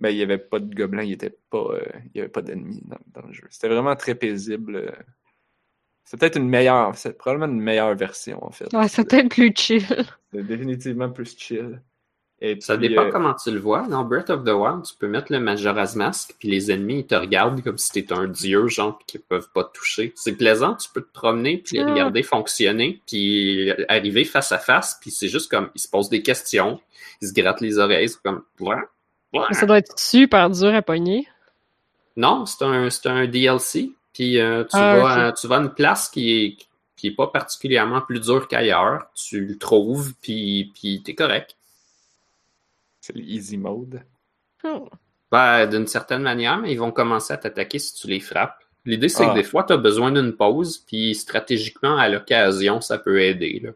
ben, il n'y avait pas de gobelins, il était pas, euh, il y avait pas d'ennemis dans, dans le jeu. C'était vraiment très paisible. euh. C'est peut-être une meilleure, c'est probablement une meilleure version, en fait. Ouais, c'est peut-être plus chill. C'est définitivement plus chill. Et Ça dépend euh, comment tu le vois. Dans Breath of the Wild, tu peux mettre le Majora's Mask, puis les ennemis, ils te regardent comme si t'étais un dieu, genre, puis qu'ils peuvent pas te toucher. C'est plaisant, tu peux te promener, puis les Ah. regarder fonctionner, puis arriver face à face, puis c'est juste comme, ils se posent des questions, ils se grattent les oreilles, c'est comme, ouais. Mais ça doit être super dur à pogner. Non, c'est un, c'est un DLC, puis euh, tu, Ah, vas, tu vas à une place qui est, qui est pas particulièrement plus dure qu'ailleurs, tu le trouves, puis, puis t'es correct. c'est l'easy mode. Oh. Ben, d'une certaine manière, mais ils vont commencer à t'attaquer si tu les frappes. L'idée, c'est Ah. que des fois, tu as besoin d'une pause, puis stratégiquement, à l'occasion, ça peut aider. Là.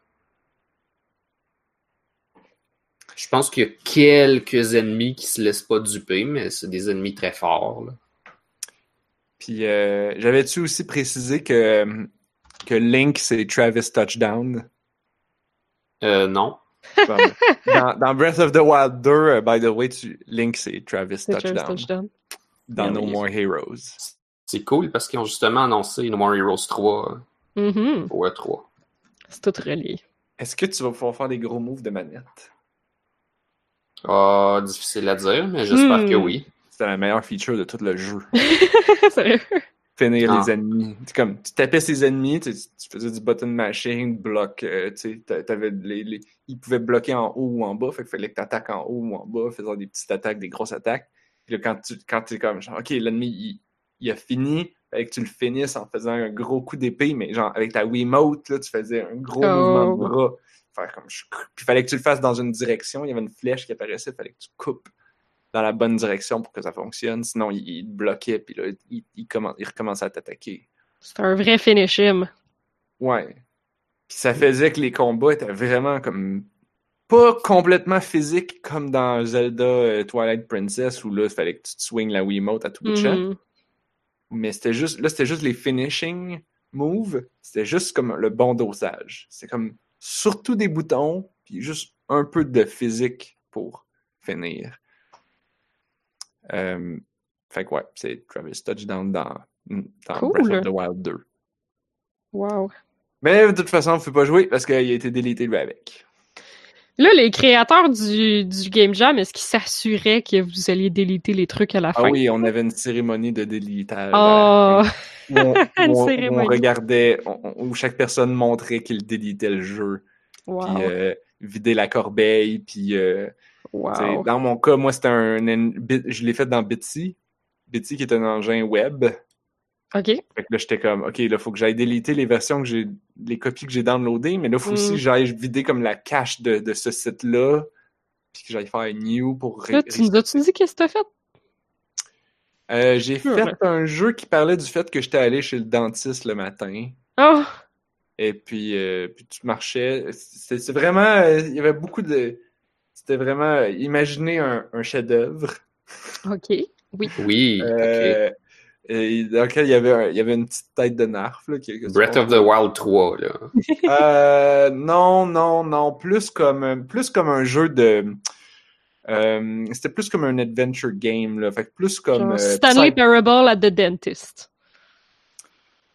Je pense qu'il y a quelques ennemis qui se laissent pas duper, mais c'est des ennemis très forts. là. Puis euh, j'avais-tu aussi précisé que, que Link, c'est Travis Touchdown? Euh, non. Bon, dans, dans Breath of the Wild 2, euh, by the way, tu, Link, c'est Travis Touchdown. Dans No. More Heroes. C'est cool parce qu'ils ont justement annoncé No More Heroes 3 Mhm. au E3. C'est tout relié. Est-ce que tu vas pouvoir faire des gros moves de manette? Ah, difficile à dire, mais j'espère Hmm. que oui. C'était la meilleure feature de tout le jeu. Sérieux? Finir Ah. les ennemis. C'est comme, tu tapais ses ennemis, tu, tu faisais du button mashing, bloc, euh, tu sais, les, les- ils pouvaient bloquer en haut ou en bas, fait qu'il fallait que tu attaques en haut ou en bas, faisant des petites attaques, des grosses attaques. Puis là, quand tu quand t'es comme, genre, ok, l'ennemi, il, il a fini, fallait que tu le finisses en faisant un gros coup d'épée, mais genre, avec ta Wiimote, là, tu faisais un gros Oh. mouvement de bras. Faire comme, je- puis fallait que tu le fasses dans une direction, il y avait une flèche qui apparaissait, fallait que tu coupes dans la bonne direction pour que ça fonctionne. Sinon, il, il te bloquait, puis là, il, il, commen- il recommençait à t'attaquer. C'est un vrai finish him. Ouais. Puis ça faisait que les combats étaient vraiment comme pas complètement physiques comme dans Zelda euh, Twilight Princess où là, il fallait que tu te swings la Wiimote à tout bout de champ. Mhm. Mais c'était juste, là, c'était juste les finishing moves. C'était juste comme le bon dosage. C'est comme surtout des boutons, puis juste un peu de physique pour finir. Euh, fait que ouais, c'est Travis Touchdown dans, dans Cool. Breath of the Wild 2. Wow. Mais de toute façon, on ne peut pas jouer parce qu'il a été délité lui avec. Là, les créateurs du, du Game Jam, est-ce qu'ils s'assuraient que vous alliez déliter les trucs à la Ah fin? oui, on avait une cérémonie de délitage. Oh, Où on, Une où on- où cérémonie. on regardait, où chaque personne montrait qu'il délitait le jeu. wow. Puis euh, vider la corbeille, puis euh, wow. dans mon cas, moi, c'était un, un- je l'ai fait dans Bitsy. Bitsy qui est un engin web. OK. Fait que là, j'étais comme, OK, là, faut que j'aille déliter les versions que j'ai, les copies que j'ai downloadées, mais là, faut aussi Mm. que j'aille vider comme la cache de, de ce site-là, puis que j'aille faire new pour... Là, tu nous as-tu dit qu'est-ce que t'as fait? Euh, j'ai fait un jeu qui parlait du fait que j'étais allé chez le dentiste le matin, Oh, et puis, euh, puis tu marchais. C'est vraiment... euh, Il y avait beaucoup de... C'était vraiment... euh, Imaginer un, un chef-d'œuvre OK. Oui. Oui, et dans lequel il y avait, un- il y avait une petite tête de narf. Là, qui- que- Breath of the Wild 3, là. Euh, non, non, non. Plus comme, plus comme un jeu de. Euh, C'était plus comme un adventure game. Là. Fait que plus comme. Genre euh, Stanley Psy- Parable at the Dentist.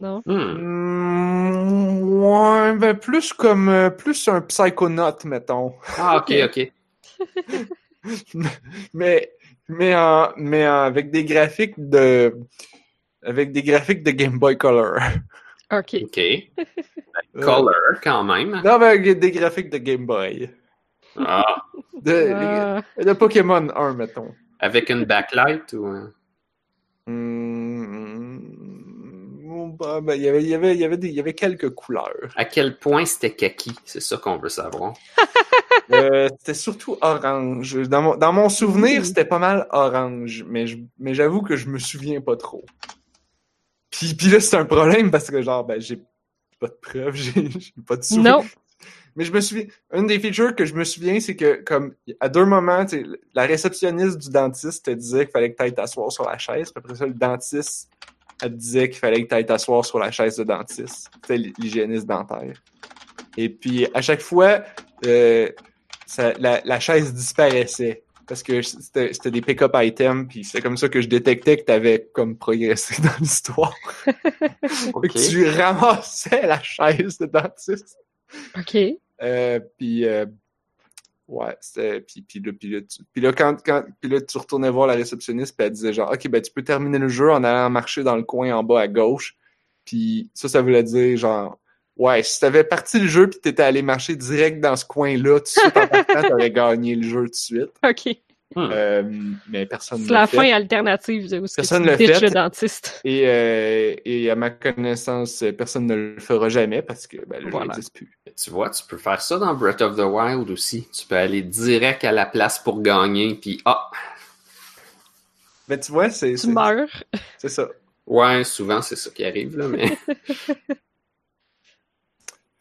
Non? Hmm. Ouais, ben plus comme. euh, plus un psychonaut, mettons. Ah, ok, Ok. ok. mais. Mais, en- mais en- avec des graphiques de. Avec des graphiques de Game Boy Color. OK. Ok. Color, quand même. Non, mais avec des graphiques de Game Boy. Ah, De, Ah, de Pokémon 1, mettons. avec une backlight ou... euh, Hmm, bah, il y avait, il y avait, il y avait y avait quelques couleurs. À quel point c'était kaki? C'est ça qu'on veut savoir. Euh, c'était surtout orange. Dans mon, dans mon souvenir, c'était pas mal orange, mais je, mais j'avoue que je me souviens pas trop. Puis, puis là, c'est un problème parce que genre, ben, j'ai pas de preuves, j'ai j'ai pas de souvenir. Mais je me souviens, une des features que je me souviens, c'est que, comme, à deux moments, la réceptionniste du dentiste te disait qu'il fallait que tu ailles t'asseoir sur la chaise, puis après ça, le dentiste, elle te disait qu'il fallait que tu ailles t'asseoir sur la chaise de dentiste. C'était l'hygiéniste dentaire. Et puis, à chaque fois, euh, ça- la, la chaise disparaissait. Parce que c'était des pick-up items, puis c'est comme ça que je détectais que tu avais comme progressé dans l'histoire. Que tu ramassais la chaise de dentiste. OK. Euh, puis, euh, ouais, c'était. Puis, puis là, puis là, tu, puis là, quand, quand, puis là, tu retournais voir la réceptionniste, puis elle disait genre, OK, ben, tu peux terminer le jeu en allant marcher dans le coin en bas à gauche. Puis ça, ça voulait dire genre, ouais, si t'avais parti le jeu, puis t'étais allé marcher direct dans ce coin-là, tout de suite en partant, t'aurais gagné le jeu tout de suite. OK. Hmm. Euh, mais personne C'est l'a fait. fin alternative de est-ce que Personne tu fait. le dentiste. Et, euh, et à ma connaissance, personne ne le fera jamais parce que ben, le Voilà. n'existe plus. Tu vois, tu peux faire ça dans Breath of the Wild aussi. Tu peux aller direct à la place pour gagner, puis ah! Mais tu vois, c'est Tu meurs. c'est ça. Ouais, souvent c'est ça qui arrive, là, mais...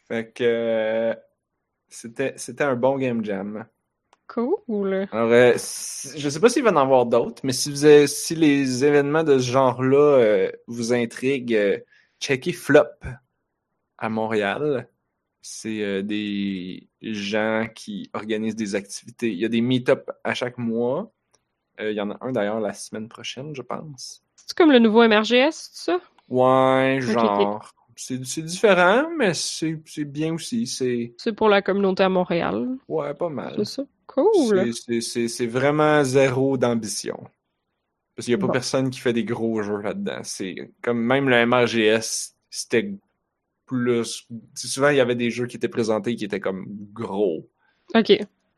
Fait que euh, c'était c'était un bon game jam. Cool. Alors, euh, si- je sais pas s'il va en avoir d'autres, mais si vous avez- si les événements de ce genre-là euh, vous intriguent, euh, checkez Flop à Montréal. C'est euh, des gens qui organisent des activités. Il y a des meet-up à chaque mois. Euh, il y en a un d'ailleurs la semaine prochaine, je pense. C'est comme le nouveau MRGS, ça? Ouais, genre. C'est c'est différent, mais c'est bien aussi. C'est pour la communauté à Montréal. ouais, pas mal. C'est ça? Cool. C'est- vraiment zéro d'ambition. Parce qu'il n'y a pas Bon. personne qui fait des gros jeux là-dedans. C'est comme même le MRGS, c'était plus. Souvent, il y avait des jeux qui étaient présentés qui étaient comme gros. OK.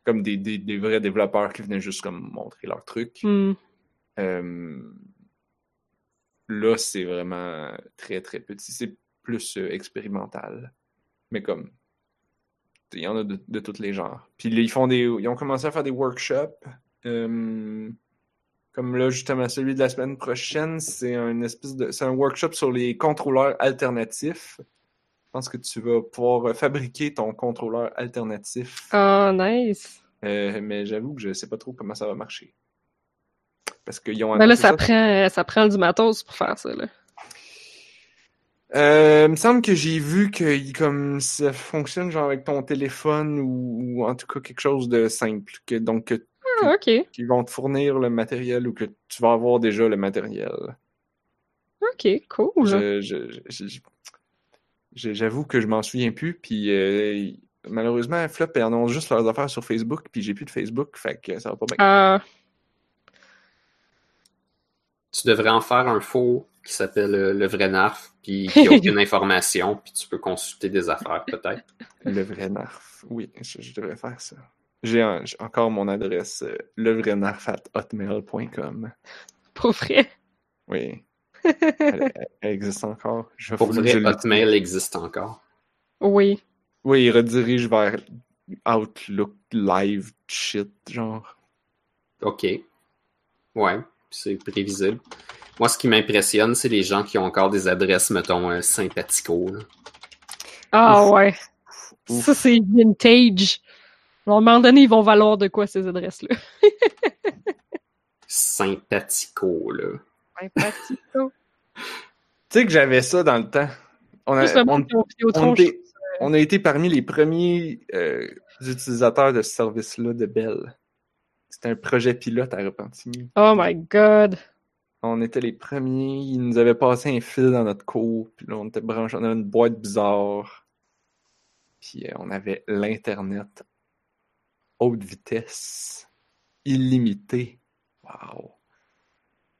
Comme des, des, des vrais développeurs qui venaient juste comme montrer leur truc. Hmm. Euh, là, c'est vraiment très très petit. C'est plus euh, expérimental. Mais comme. Il y en a de, de tous les genres. Puis ils font des. Ils ont commencé à faire des workshops. Euh, comme là, justement, celui de la semaine prochaine, c'est un espèce de. C'est un workshop sur les contrôleurs alternatifs. Je pense que tu vas pouvoir fabriquer ton contrôleur alternatif. Oh, nice. Euh, mais j'avoue que je sais pas trop comment ça va marcher. Parce qu'ils ont Ben là, annoncé ça prend, ça prend du matos pour faire ça, là. Euh, il me semble que j'ai vu que comme ça fonctionne genre avec ton téléphone ou, ou en tout cas quelque chose de simple. Que, donc que- Ah, qu'ils vont te fournir le matériel ou que tu vas avoir déjà le matériel. OK, cool. Je- je- je- je- je- J'avoue que je m'en souviens plus. Puis euh, malheureusement, Flop annoncent juste leurs affaires sur Facebook, puis j'ai plus de Facebook, fait que ça va pas bien. Euh, Tu devrais en faire un faux qui s'appelle euh, le vrai NARF, puis qui n'a aucune information, puis tu peux consulter des affaires peut-être. Le vrai narf. Oui, je, je devrais faire ça. J'ai encore mon adresse euh, levrainarf at hotmail.com. pour vrai? Oui. Elle, elle- elle existe encore. Je Pour vrai. Hotmail existe encore. Oui. Oui, il redirige vers Outlook Live shit, genre. OK. Ouais, c'est prévisible. Moi, ce qui m'impressionne, c'est les gens qui ont encore des adresses, mettons, euh, sympathico. là. Ah Ouf. ouais. Ouf. Ça, c'est vintage. À un moment donné, ils vont valoir de quoi ces adresses-là? Sympathico, là. Sympathico. Tu sais que j'avais ça dans le temps. On a, on- on était- on a été parmi les premiers euh, utilisateurs de ce service-là de Bell. C'était un projet pilote à Repentigny. Oh my god. On était les premiers. Ils nous avaient passé un fil dans notre cours. Puis là, on était branchés. On avait une boîte bizarre. Puis euh, on avait l'Internet haute vitesse, illimité. Wow.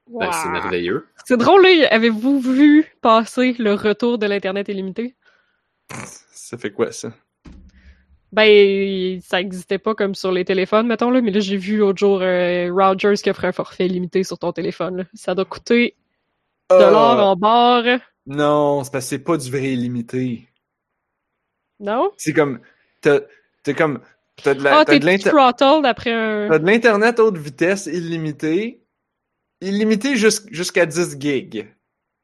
Ben, c'est merveilleux. C'est drôle, là. Avez-vous vu passer le retour de l'Internet illimité? Ça fait quoi, ça? Ben, ça existait pas comme sur les téléphones, mettons, là, mais là, j'ai vu l'autre jour euh, Rogers qui offrait un forfait limité sur ton téléphone. là. Ça doit coûter Ah, en barre. Non, c'est parce que c'est pas du vrai illimité. Non? C'est comme. T'as comme. T'as de la- Ah, t'as t'es de throttled après un... T'as de l'Internet haute vitesse illimité. Illimité jus- jusqu'à 10 gigs.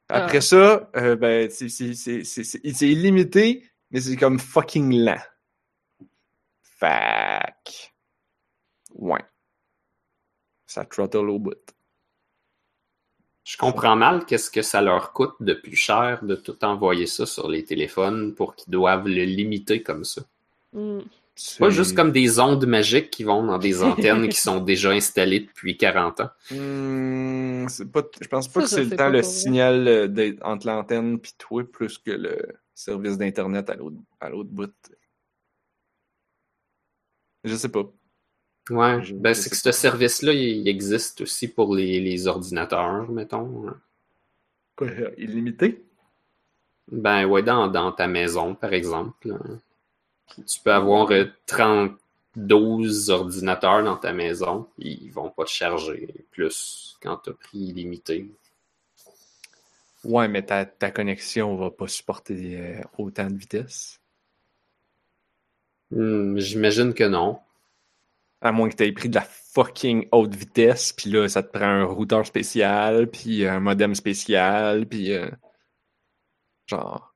Après Ah. ça, euh, ben, c'est illimité, mais c'est comme fucking lent. Fac. Ouais. Ça throttle au bout. Je comprends mal qu'est-ce que ça leur coûte de plus cher de tout envoyer ça sur les téléphones pour qu'ils doivent le limiter comme ça. Hmm. Pas juste comme des ondes magiques qui vont dans des antennes qui sont déjà installées depuis 40 ans. C'est pas, je pense pas Ça, que c'est le temps le signal euh, entre l'antenne puis toi plus que le service d'internet à l'autre bout. Je sais pas. Ouais, ben c'est que ce service-là, il existe aussi pour les, les ordinateurs, mettons. Quoi, euh, illimité? Ben ouais, dans, dans ta maison, par exemple. hein. Tu peux avoir euh, 32 ordinateurs dans ta maison, ils vont pas te charger plus quand tu as pris illimité. Ouais, mais ta, ta connexion va pas supporter euh, autant de vitesse. Hmm, J'imagine que non. À moins que tu aies pris de la fucking haute vitesse, puis là, ça te prend un routeur spécial, puis un modem spécial, puis euh, genre...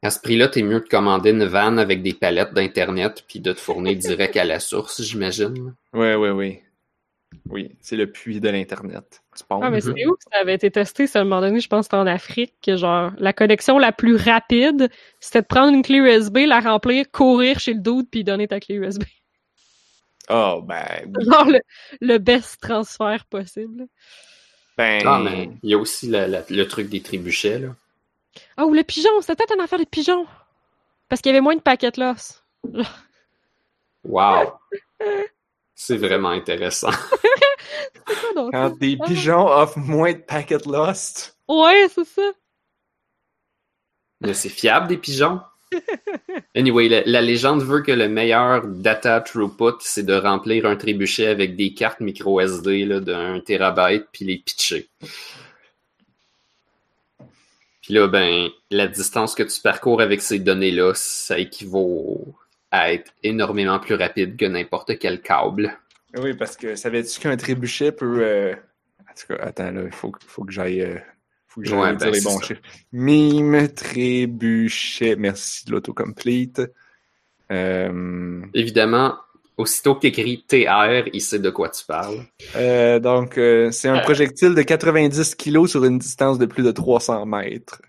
À ce prix-là, t'es mieux de commander une vanne avec des palettes d'Internet puis de te fournir direct à la source, j'imagine. Ouais, ouais, ouais. Oui, c'est le puits de l'Internet. Ah, mais c'est où que ça avait été testé, ça, à un moment donné, je pense que c'était en Afrique, que genre, la connexion la plus rapide, c'était de prendre une clé USB, la remplir, courir chez le dude, puis donner ta clé USB. Oh, ben, oui. Genre, le, le best transfert possible. ben... Ah, mais il y a aussi la- la- le truc des trébuchets, là. Ah, ou le pigeon, c'était peut-être une affaire de pigeon. Parce qu'il y avait moins de paquets loss. Wow! C'est vraiment intéressant. C'est quoi donc? Quand des pigeons offrent moins de packet lost. Ouais, c'est ça. Mais c'est fiable, des pigeons? Anyway, la, la légende veut que le meilleur data throughput, c'est de remplir un trébuchet avec des cartes micro SD d'un terabyte puis les pitcher. Puis là, ben, la distance que tu parcours avec ces données-là, ça équivaut à être énormément plus rapide que n'importe quel câble. Oui, parce que savais-tu qu'un trébuchet peut... euh, En tout cas, attends, là, il faut, que- faut que j'aille... euh, Faut que j'aille Ouais, dire ben, les bons ça. chiffres. Mime, trébuchet. Merci de l'autocomplete. Euh, Évidemment, aussitôt que tu écris TR, il sait de quoi tu parles. euh, donc, euh, c'est un projectile de 90 kg sur une distance de plus de 300 mètres.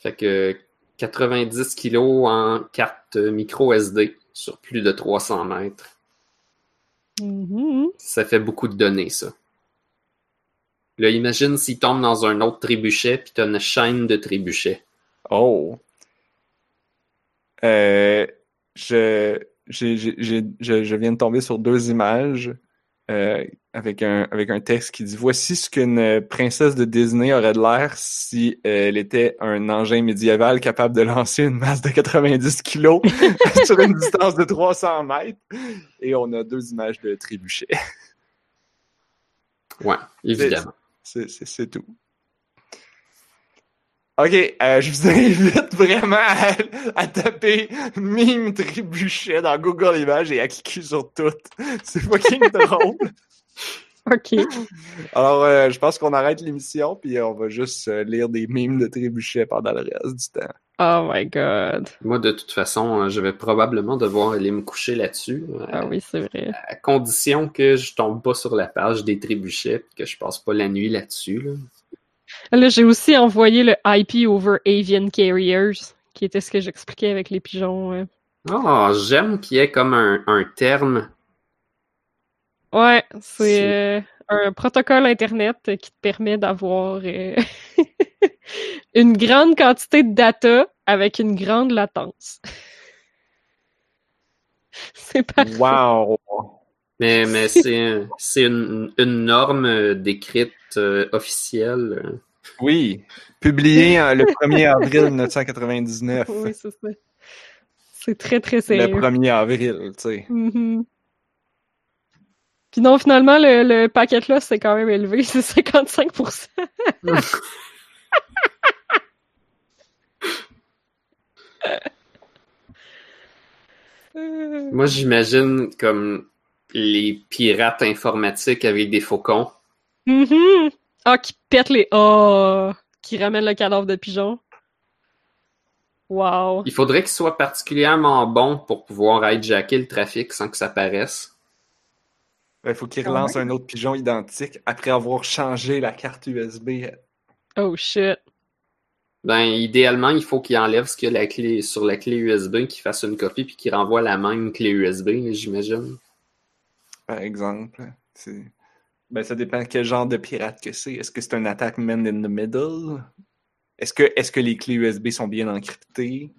Fait que 90 kilos en carte micro SD sur plus de 300 mètres. Mhm. Ça fait beaucoup de données, ça. Là, imagine s'il tombe dans un autre trébuchet, puis t'as une chaîne de trébuchets. Oh! Euh, je, j'ai- j'ai- j'ai- je, je viens de tomber sur deux images euh, avec, un, avec un texte qui dit Voici ce qu'une princesse de Disney aurait de l'air si euh, elle était un engin médiéval capable de lancer une masse de 90 kilos sur une distance de 300 mètres. Et on a deux images de trébuchet. Ouais, évidemment. C'est, c'est, c'est tout. Ok, euh, je vous invite vraiment à, à taper mime trébuchet dans Google Images et à cliquer sur tout. C'est fucking drôle. OK. Alors, euh, je pense qu'on arrête l'émission puis on va juste euh, lire des mimes de trébuchet pendant le reste du temps. Oh my god. Moi, de toute façon, euh, je vais probablement devoir aller me coucher là-dessus, Ah oui, c'est vrai. à condition que je tombe pas sur la page des trébuchets et que je passe pas la nuit là-dessus. Là. Là, j'ai aussi envoyé le IP over avian carriers, qui était ce que j'expliquais avec les pigeons. Ah, j'aime qu'il y ait comme un, un terme. Ouais, C'est- c'est euh, un protocole Internet qui te permet d'avoir euh, une grande quantité de data avec une grande latence. c'est parfait. Wow! Mais, mais c'est c'est une, une norme euh, décrite euh, officielle. Oui, publié euh, le 1er avril 1999. Oui, c'est ça. C'est très, très Le sérieux. 1er avril, tu sais. Mhm. Puis non, finalement, le, le paquet là, c'est quand même élevé, c'est 55%. Euh, Moi, j'imagine comme les pirates informatiques avec des faucons. mhm. Ah, qui pète les... Oh, qui ramène le cadavre de pigeon. Wow. Il faudrait qu'ils soient particulièrement bons pour pouvoir hijacker le trafic sans que ça paraisse. Il faut qu'il Ah relance un autre pigeon identique après avoir changé la carte USB. Oh shit. Ben, idéalement, il faut qu'ils enlèvent ce qu'il y a la clé, sur la clé USB, qu'ils fassent une copie puis qu'ils renvoient la même clé USB, j'imagine. Par exemple. C'est- Ben, ça dépend quel genre de pirate que c'est. Est-ce que c'est un attack man in the middle? Est-ce que, est-ce que les clés USB sont bien encryptées?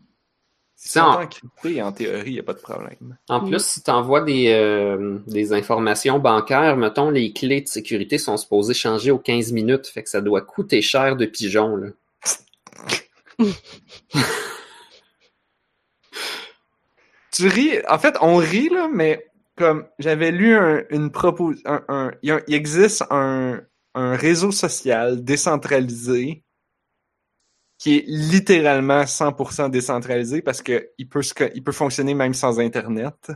Si sont en- encryptées, en théorie, il n'y a pas de problème. En Mm. plus, si tu envoies des, euh, des informations bancaires, mettons, les clés de sécurité sont supposées changer aux 15 minutes, fait que ça doit coûter cher de pigeon, là. Tu ris, en fait, on rit, là, mais comme j'avais lu un- une proposition, un, un- il, existe un, un réseau social décentralisé qui est littéralement 100% décentralisé parce que il peut, il peut fonctionner même sans Internet.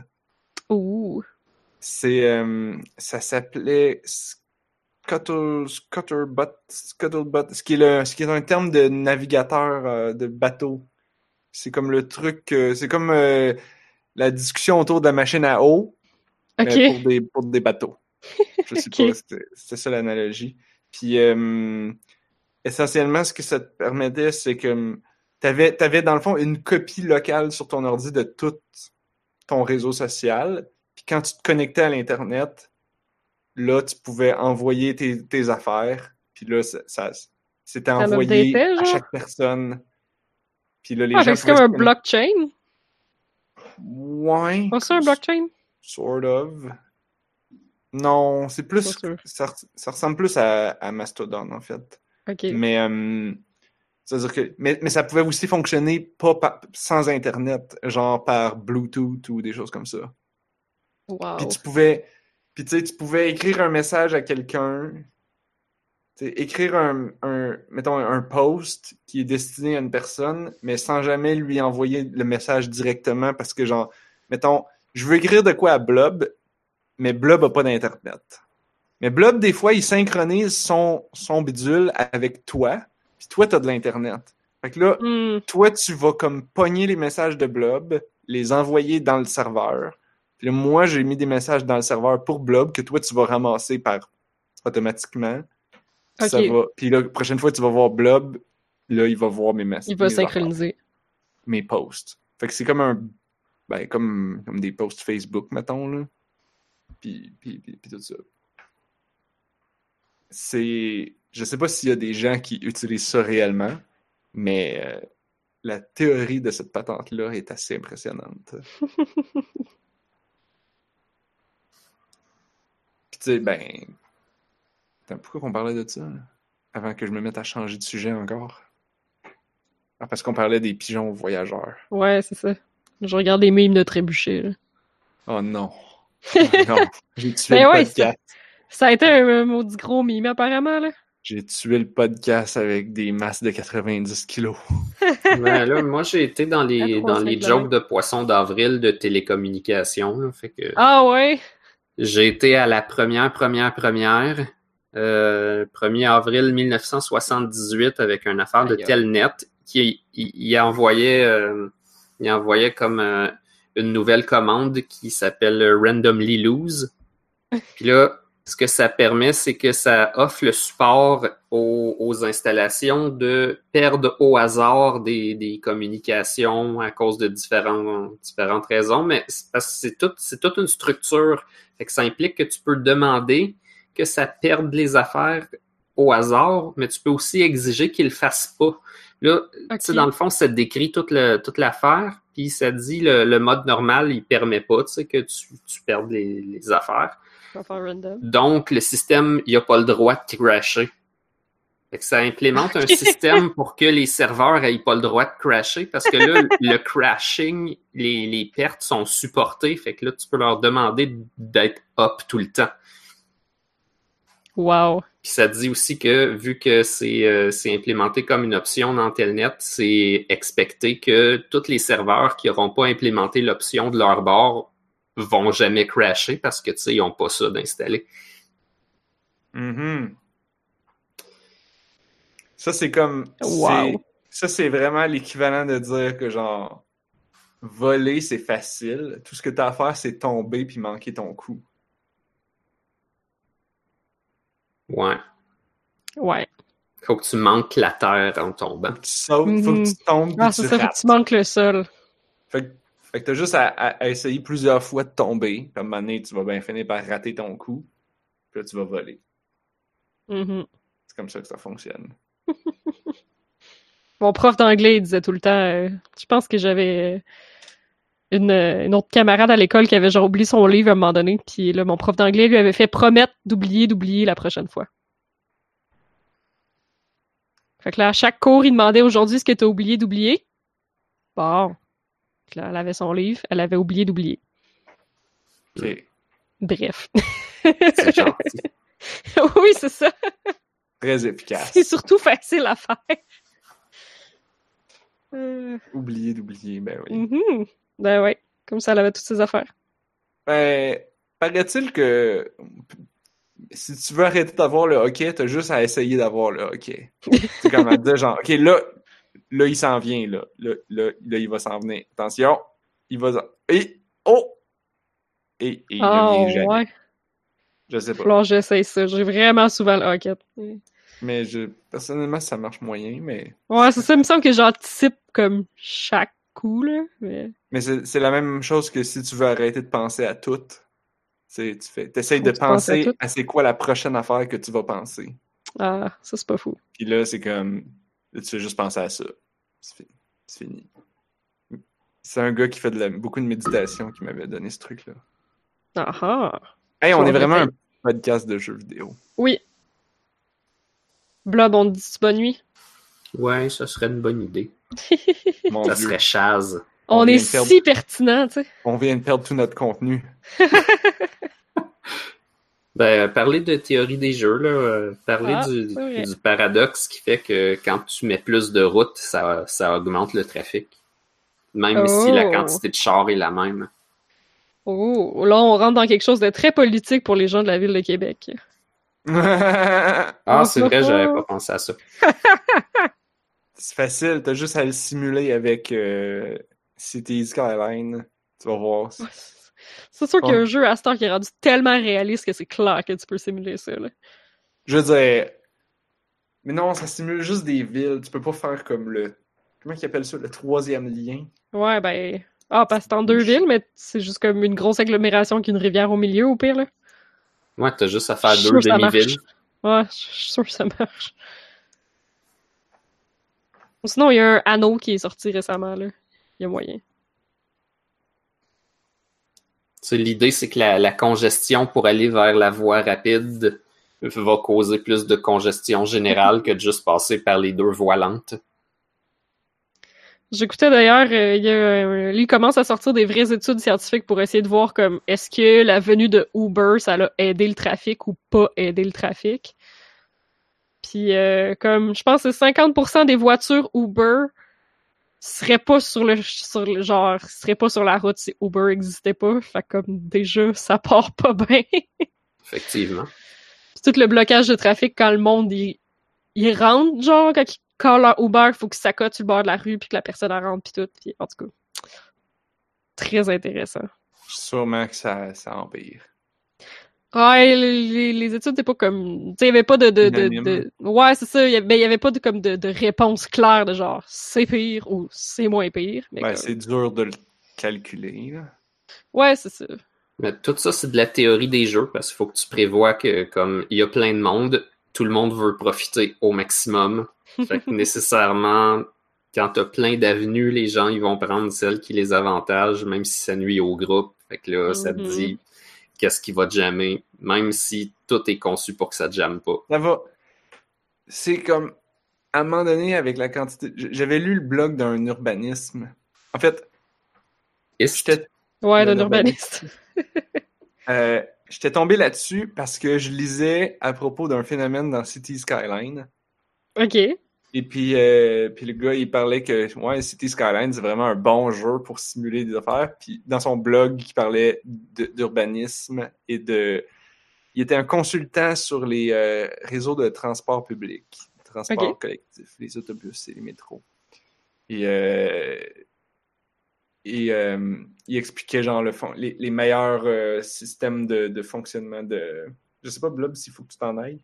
Ouh. C'est, euh, ça s'appelait Scuttle, Scuttlebot, Scuttlebot, ce qui est le, ce qui est un terme de navigateur euh, de bateau. C'est comme le truc, euh, c'est comme euh, la discussion autour de la machine à eau Euh, pour, des, pour des bateaux. Je sais Ok. pas, c'était ça l'analogie. Puis euh, essentiellement, ce que ça te permettait, c'est que t'avais, t'avais dans le fond une copie locale sur ton ordi de tout ton réseau social. Puis quand tu te connectais à l'Internet, là, tu pouvais envoyer tes, tes affaires. Puis là, ça, ça- c'était envoyé à chaque personne. Puis là, les Ah, gens c'est comme un blockchain? Ouais. Ça, un blockchain? Sort of. Non, c'est plus. Ça, res- ça ressemble plus à, à Mastodon, en fait. Ok. Mais, euh, c'est-à-dire que, mais, mais ça pouvait aussi fonctionner pas par- sans Internet, genre par Bluetooth ou des choses comme ça. Wow. Puis tu pouvais, puis tu sais, tu pouvais écrire un message à quelqu'un, écrire un, un, mettons, un post qui est destiné à une personne, mais sans jamais lui envoyer le message directement parce que, genre, mettons, je veux écrire de quoi à Blob, mais Blob a pas d'Internet. Mais Blob, des fois, il synchronise son, son bidule avec toi, puis toi, t'as de l'Internet. Fait que là, Hmm. toi, tu vas comme pogner les messages de Blob, les envoyer dans le serveur. Puis là, moi, j'ai mis des messages dans le serveur pour Blob que toi, tu vas ramasser par automatiquement. Puis Ça Ok. va... Puis là, la prochaine fois, tu vas voir Blob, là, il va voir mes messages. Il va synchroniser. Mes posts. Fait que c'est comme un. Ben, comme, comme des posts Facebook, mettons, là. Puis, puis, puis, puis tout ça. C'est. Je sais pas s'il y a des gens qui utilisent ça réellement, mais euh, la théorie de cette patente-là est assez impressionnante. Puis tu sais, ben... Attends, pourquoi qu'on parlait de ça? là? Avant que je me mette à changer de sujet encore? Ah, parce qu'on parlait des pigeons voyageurs. Ouais, c'est ça. Je regarde les mimes de trébucher. là. Oh non. Oh non. J'ai tué Ben le ouais, podcast. Ça a été un, un maudit gros mime, apparemment, là. J'ai tué le podcast avec des masses de 90 kilos. Ben là, moi, j'ai été dans les, dans les 3,5 jokes de poisson d'avril de télécommunications. là. fait que Ah ouais? j'ai été à la première, première, première, euh, 1er avril 1978 avec une affaire de. Telnet qui il, il envoyait, euh, il envoyait comme euh, une nouvelle commande qui s'appelle Randomly Lose. Puis là, ce que ça permet, c'est que ça offre le support aux, aux installations de perdre au hasard des, des communications à cause de différentes raisons, mais c'est tout, toute une structure. Fait que ça implique que tu peux demander que ça perde les affaires au hasard, mais tu peux aussi exiger qu'il le fasse pas. Là, tu sais, Ok. dans le fond, ça te décrit toute, le, toute l'affaire, puis ça te dit le, le mode normal, il permet pas, que tu, tu perdes les, les affaires. Donc, le système, il a pas le droit de crasher. Fait que ça implémente un système pour que les serveurs aient pas le droit de crasher, parce que là, le crashing, les, les pertes sont supportées, fait que là, tu peux leur demander d'être up tout le temps. Wow. Puis ça dit aussi que vu que c'est euh, c'est implémenté comme une option dans Telnet, c'est expecté que tous les serveurs qui n'auront pas implémenté l'option de leur bord vont jamais crasher parce que tu sais, ils n'ont pas ça d'installer. Mhm. Ça, c'est comme. Wow. Ça, c'est vraiment l'équivalent de dire que, genre, voler, c'est facile. Tout ce que tu as à faire, c'est tomber puis manquer ton coup. Ouais. Ouais. Faut que tu manques la terre en tombant. Faut que tu sautes, faut que tu tombes puis Ah, tu c'est ça, faut rates. que tu manques le sol. Fait que, fait que t'as juste à, à- à essayer plusieurs fois de tomber. Puis à un moment donné, tu vas bien finir par rater ton coup. Puis là, tu vas voler. Mhm. C'est comme ça que ça fonctionne. Mon prof d'anglais, il disait tout le temps, euh, je pense que j'avais euh, une, une autre camarade à l'école qui avait genre oublié son livre à un moment donné, puis là, mon prof d'anglais lui avait fait promettre d'oublier, d'oublier la prochaine fois. Fait que là, à chaque cours, il demandait aujourd'hui ce que t'as oublié d'oublier. Bon. Là, elle avait son livre, elle avait oublié d'oublier. Bref. C'est gentil. oui, c'est ça. Très efficace. C'est surtout facile à faire. Euh, Oublier d'oublier, ben oui. mhm. Ben ouais, comme ça, elle avait toutes ses affaires. Ben, paraît-il que si tu veux arrêter d'avoir le hockey, t'as juste à essayer d'avoir le hockey. C'est comme à dire genre, ok, là, là, il s'en vient, là. Là, là, là, il va s'en venir. Attention, il va. Et, oh! Et, et il Ah revient jamais. ouais, Je sais pas. alors j'essaye ça. J'ai vraiment souvent le hockey. Mais je, personnellement, ça marche moyen, mais, Ouais, c'est ça, il me semble que j'anticipe comme chaque coup, là. Mais... mais c'est c'est la même chose que si tu veux arrêter de penser à tout. Tu tu fais, t'essayes Faut de à penser à c'est quoi la prochaine affaire que tu vas penser. Ah, ça, c'est pas fou. Puis là, c'est comme. Là, tu fais juste penser à ça. C'est fini. C'est un gars qui fait de la- beaucoup de méditation qui m'avait donné ce truc-là. Ah ah. Hey, on est vraiment un podcast de jeux vidéo. Oui. Blood, on te dit bonne nuit. Ouais, ça serait une bonne idée. Mon Ça Dieu. serait Chaz. On, On est perdre- si pertinent, tu sais. On vient de perdre tout notre contenu. Ben, parler de théorie des jeux, là, euh, parler Ah, du, paradoxe qui fait que quand tu mets plus de routes, ça, ça augmente le trafic. Même si la Oh. quantité de chars est la même. Oh, là, on rentre dans quelque chose de très politique pour les gens de la ville de Québec. Ah, c'est vrai, j'avais pas pensé à ça. C'est facile, t'as juste à le simuler avec euh, Cities Skyline. Tu vas voir. C'est sûr qu'il y a un jeu à Star qui est rendu tellement réaliste que c'est clair que tu peux simuler ça, là. Je veux dire. Mais non, ça simule juste des villes. Tu peux pas faire comme le. Comment ils appellent ça? Le troisième lien. Ouais, ben... Ah, parce que c'est en deux villes, mais c'est juste comme une grosse agglomération avec une rivière au milieu, au pire, là. Ouais, t'as juste à faire deux demi-villes. Ouais, je je suis sûr que ça marche. Sinon, il y a un anneau qui est sorti récemment, là. Il y a moyen. L'idée, c'est que la, la congestion pour aller vers la voie rapide va causer plus de congestion générale que de juste passer par les deux voies lentes. J'écoutais d'ailleurs, euh, il commence à sortir des vraies études scientifiques pour essayer de voir comme est-ce que la venue de Uber ça a aidé le trafic ou pas aidé le trafic? Puis euh, comme je pense que 50% des voitures Uber seraient pas sur le sur le genre seraient pas sur la route si Uber existait pas. Fait comme déjà ça part pas bien. Effectivement. Puis tout le blocage de trafic quand le monde il, il rentre genre quand il quand leur Uber, faut que ça cote sur le bord de la rue puis que la personne elle rentre puis tout. Puis, en tout cas, très intéressant. Sûrement que ça, ça empire. Ouais, les, les études, c'est pas comme. Tu sais, il y avait pas de. de, de, Ouais, c'est ça. Il y avait, il y avait pas de, comme de, de réponse claire de genre c'est pire ou c'est moins pire. Mais Ben, comme- c'est dur de le calculer. là. Ouais, c'est ça. Mais tout ça, c'est de la théorie des jeux parce qu'il faut que tu prévois que comme il y a plein de monde, tout le monde veut profiter au maximum. Fait que nécessairement, quand t'as plein d'avenues, les gens ils vont prendre celle qui les avantage, même si ça nuit au groupe. Fait que là, ça te Mhm. dit qu'est-ce qui va te jammer, même si tout est conçu pour que ça te jamme pas. Ça va. C'est comme, à un moment donné, avec la quantité. J'avais lu le blog d'un urbanisme. En fait, j'étais Ouais, d'un urbaniste. euh, j'étais tombé là-dessus parce que je lisais à propos d'un phénomène dans City Skyline. Ok. Et puis, euh, puis le gars, il parlait que ouais, City Skyline, c'est vraiment un bon jeu pour simuler des affaires. Puis dans son blog, il parlait d'urbanisme et de... Il était un consultant sur les euh, réseaux de transport public, transport Ok. collectif, les autobus et les métros. Et, euh, et euh, il expliquait genre le fon- les, les meilleurs euh, systèmes de, de fonctionnement de... Je sais pas, Blob, s'il faut que tu t'en ailles.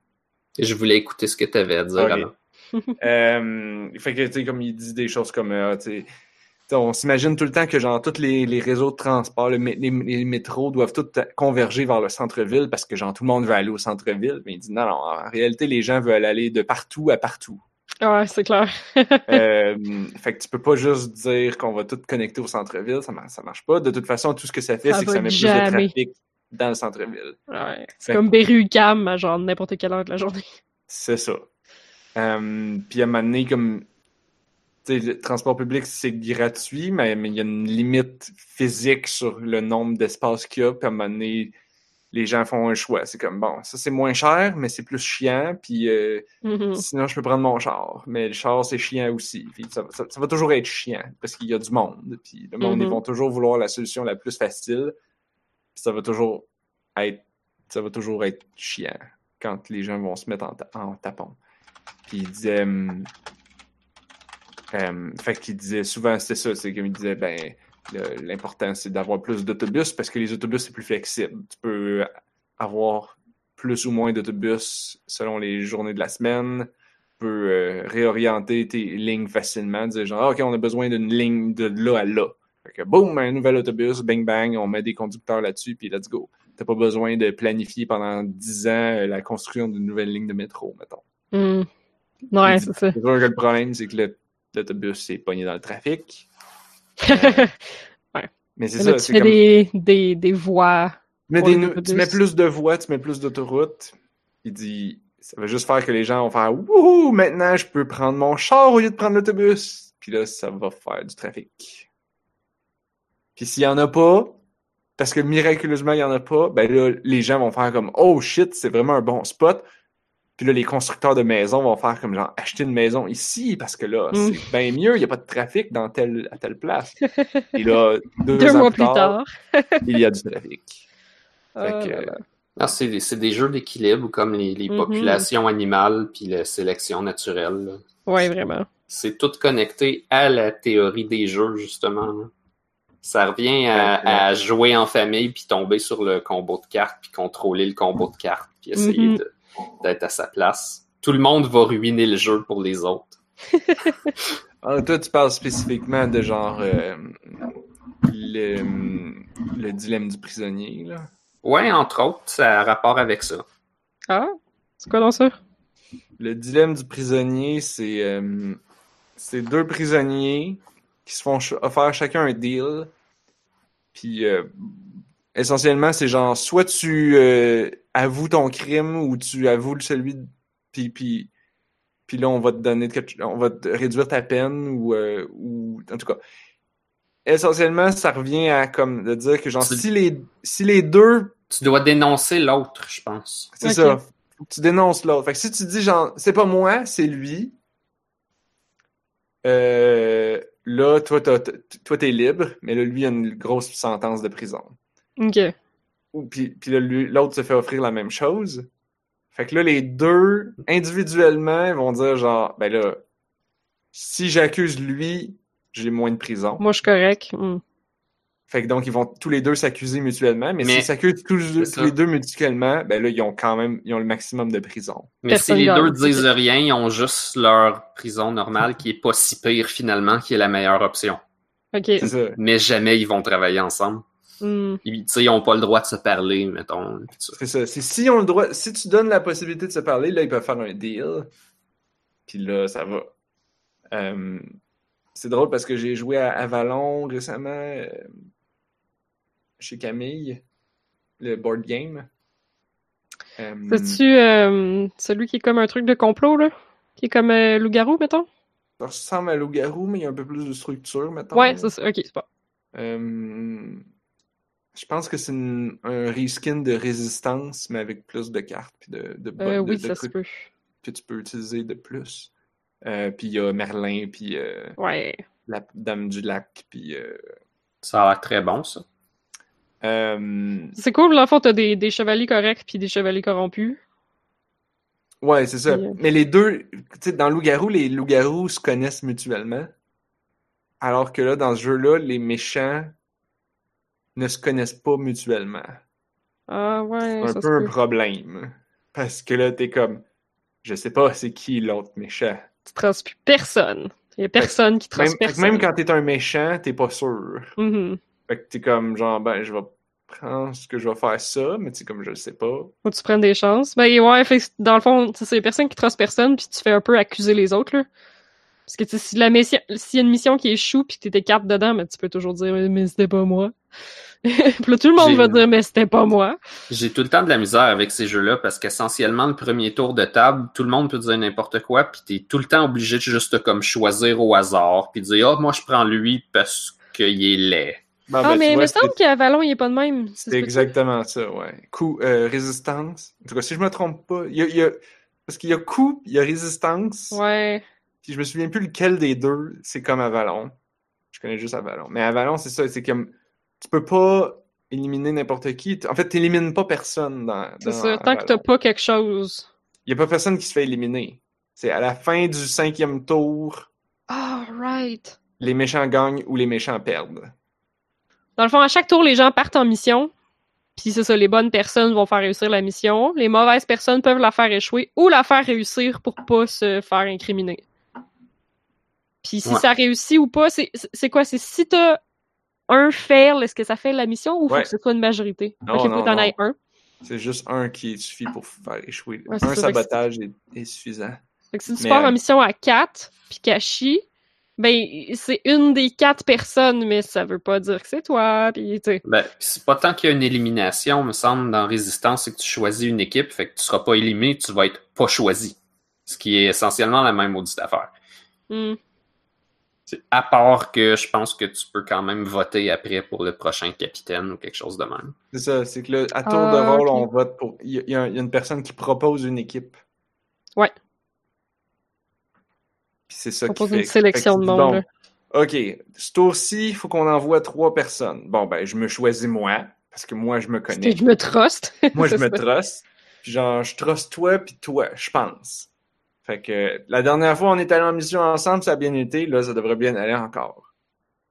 Je voulais écouter ce que tu avais à dire Ok. avant. Euh, fait que, tu sais, comme il dit des choses comme, euh, tu sais, on s'imagine tout le temps que, genre, tous les, les réseaux de transport, le les, les métros doivent tous converger vers le centre-ville parce que, genre, tout le monde veut aller au centre-ville. Mais il dit, non, non, en réalité, les gens veulent aller de partout à partout. Ouais, c'est clair. Euh, fait que tu peux pas juste dire qu'on va tout connecter au centre-ville, ça, ça marche pas. De toute façon, tout ce que ça fait, c'est que ça met plus de trafic dans le centre-ville. Ouais. C'est comme Berry-UQAM à genre n'importe quelle heure de la journée. C'est ça. Euh, puis à un moment donné, comme le transport public, c'est gratuit, mais il y a une limite physique sur le nombre d'espaces qu'il y a. Puis à un moment donné, les gens font un choix. C'est comme bon, ça c'est moins cher, mais c'est plus chiant. Puis euh, Mhm. sinon, je peux prendre mon char. Mais le char, c'est chiant aussi. Puis ça, ça- ça va toujours être chiant parce qu'il y a du monde. Puis le monde, ils vont toujours vouloir la solution la plus facile. Puis ça va toujours être, ça va toujours être chiant quand les gens vont se mettre en, ta- en tapon. Puis il disait, hum, hum, disait souvent, c'était ça, c'est comme il disait, ben, l'important c'est d'avoir plus d'autobus parce que les autobus c'est plus flexible. Tu peux avoir plus ou moins d'autobus selon les journées de la semaine. Tu peux euh, réorienter tes lignes facilement, dire genre, Ah, ok, on a besoin d'une ligne de là à là. Fait que boum, un nouvel autobus, bang bang, on met des conducteurs là-dessus, puis let's go. T'as pas besoin de planifier pendant 10 ans euh, la construction d'une nouvelle ligne de métro, mettons. Mhm. Ouais, c'est ça. C'est sûr que le problème, c'est que l'autobus est pogné dans le trafic. Mais c'est ça, tu c'est fais comme... des, des, des voies. Tu mets, des tu mets plus de voies, tu mets plus d'autoroutes. Il dit, ça va juste faire que les gens vont faire Wouhou, maintenant je peux prendre mon char au lieu de prendre l'autobus. Puis là, ça va faire du trafic. Puis s'il y en a pas, parce que miraculeusement il y en a pas, ben là, les gens vont faire comme Oh shit, c'est vraiment un bon spot. Puis là, les constructeurs de maisons vont faire comme genre acheter une maison ici parce que là, Mm. c'est bien mieux, il n'y a pas de trafic dans telle, à telle place. Et là, deux, Deux ans mois plus tard. il y a du trafic. Ah, c'est des jeux d'équilibre comme les, les Mhm. populations animales puis la sélection naturelle. Ouais, vraiment. C'est tout connecté à la théorie des jeux, justement. là. Ça revient à, Ouais, ouais. à jouer en famille puis tomber sur le combo de cartes puis contrôler le combo de cartes puis essayer Mhm. de- d'être à sa place. Tout le monde va ruiner le jeu pour les autres. Ah, toi, tu parles spécifiquement de genre euh, le, le dilemme du prisonnier, là. Ouais, entre autres, ça a rapport avec ça. Ah, c'est quoi dans ça? Le dilemme du prisonnier, c'est euh, c'est deux prisonniers qui se font offrir chacun un deal. Puis euh, essentiellement, c'est genre soit tu euh, avoues ton crime ou tu avoues celui de... puis puis puis là on va te donner quelque- on va te réduire ta peine ou euh, ou en tout cas essentiellement ça revient à comme de dire que genre C'est- si les si les deux Tu dois dénoncer l'autre, je pense. c'est ça tu dénonces l'autre fait que si tu dis genre c'est pas moi c'est lui euh, là toi t'es libre mais là lui il a une grosse sentence de prison Ok. Puis, puis là, lui- l'autre se fait offrir la même chose. Fait que là, les deux, individuellement, vont dire genre, ben là, si j'accuse lui, j'ai moins de prison. Moi, je suis correct. Hmm. Fait que donc, ils vont tous les deux s'accuser mutuellement, mais, Mais- s'ils s'accusent tous, les deux mutuellement, ben là, ils ont quand même, ils ont le maximum de prison. Mais Personne si les deux disent rien, ils ont juste leur prison normale qui est pas si pire finalement, qui est la meilleure option. Ok. Mais jamais ils vont travailler ensemble. Hmm. Ils, tu sais, ils ont pas le droit de se parler, mettons. C'est ça. C'est si on le droit, si tu donnes la possibilité de se parler, là, ils peuvent faire un deal. Puis là, ça va. Euh, c'est drôle parce que j'ai joué à Avalon récemment euh, chez Camille, le board game. Euh, C'est-tu euh, celui qui est comme un truc de complot, là? Qui est comme euh, loup-garou, mettons? ça ressemble à Loup-Garou, mais il y a un peu plus de structure, mettons. Ouais, c'est ça. Ok, c'est pas. Je pense que c'est un reskin de résistance, mais avec plus de cartes puis de, de, Euh, de- oui, de ça se peut. que tu peux utiliser de plus. Euh, puis il y a Merlin, puis euh, Ouais. la Dame du Lac, puis... euh, Ça a l'air très bon, ça. euh, C'est cool, le fond, t'as des, des chevaliers corrects puis des chevaliers corrompus. ouais, c'est ça. Puis, euh, Mais les deux, tu sais, dans Loup-Garou, les loups-garous se connaissent mutuellement. Alors que là, dans ce jeu-là, les méchants ne se connaissent pas mutuellement. Ah ouais, C'est un peu un problème. Parce que là, t'es comme... Je sais pas c'est qui l'autre méchant. Tu traces plus personne. Il y a personne qui Même, trace que personne. même quand t'es un méchant, t'es pas sûr. Mhm. Fait que t'es comme genre, ben, je vais prendre ce que je vais faire ça, mais tu sais, comme je le sais pas. Faut que tu prennes des chances. Ben ouais, fait dans le fond, c'est les personnes qui tracent personne puis tu fais un peu accuser les autres, là. Parce que tu sais, si la mission, s'il y a une mission qui échoue puis que t'es cartes dedans, mais tu peux toujours dire mais c'était pas moi. puis là, tout le monde va dire mais c'était pas moi. J'ai tout le temps de la misère avec ces jeux-là parce qu'essentiellement, le premier tour de table, tout le monde peut dire n'importe quoi, puis t'es tout le temps obligé de juste comme choisir au hasard, puis dire Ah, moi je prends lui parce qu'il est laid. Bon, Ah, ben, mais il me c'est- semble qu'à Vallon, il est pas de même. C'est exactement ça, ouais. Coup, euh, résistance. En tout cas, si je me trompe pas, il y a, il y a- parce qu'il y a coup, il y a résistance. Ouais. Puis je me souviens plus lequel des deux, c'est comme Avalon. Je connais juste Avalon. Mais Avalon, c'est ça, c'est comme tu peux pas éliminer n'importe qui. En fait, t'élimines pas personne dans, C'est dans ça. Tant que t'as pas quelque chose. Il y a pas personne qui se fait éliminer. C'est à la fin du cinquième tour, Ah, right. les méchants gagnent ou les méchants perdent. Dans le fond, à chaque tour, les gens partent en mission. Puis c'est ça, les bonnes personnes vont faire réussir la mission. Les mauvaises personnes peuvent la faire échouer ou la faire réussir pour pas se faire incriminer. Puis si Ouais. ça réussit ou pas, c'est c'est quoi? C'est si t'as un fail, est-ce que ça fait la mission ou faut que ce soit une majorité? Non, ok, faut non, que t'en aies un. C'est juste un qui suffit pour faire échouer. Ouais, un sabotage est, est suffisant. Fait que si tu pars euh, en mission à 4, puis chie, ben c'est une des quatre personnes, mais ça veut pas dire que c'est toi, puis tu sais. Ben, c'est pas tant qu'il y a une élimination, me semble, dans Résistance, c'est que tu choisis une équipe, fait que tu seras pas éliminé, tu vas être pas choisi. Ce qui est essentiellement la même maudite affaire. Hmm. C'est- À part que je pense que tu peux quand même voter après pour le prochain capitaine ou quelque chose de même. C'est ça, c'est que là, à tour de Ah, rôle, on vote pour. Il y, a- y une personne qui propose une équipe. Ouais. Puis c'est ça qui Propose fait. une sélection fait de monde, bon. OK, ce tour-ci, il faut qu'on envoie trois personnes. Bon, ben, je me choisis moi, parce que moi, je me connais. que je me truste. Moi, je me truste. Puis genre, je truste toi, puis toi, je pense. Fait que la dernière fois, on est allé en mission ensemble, ça a bien été. Là, ça devrait bien aller encore.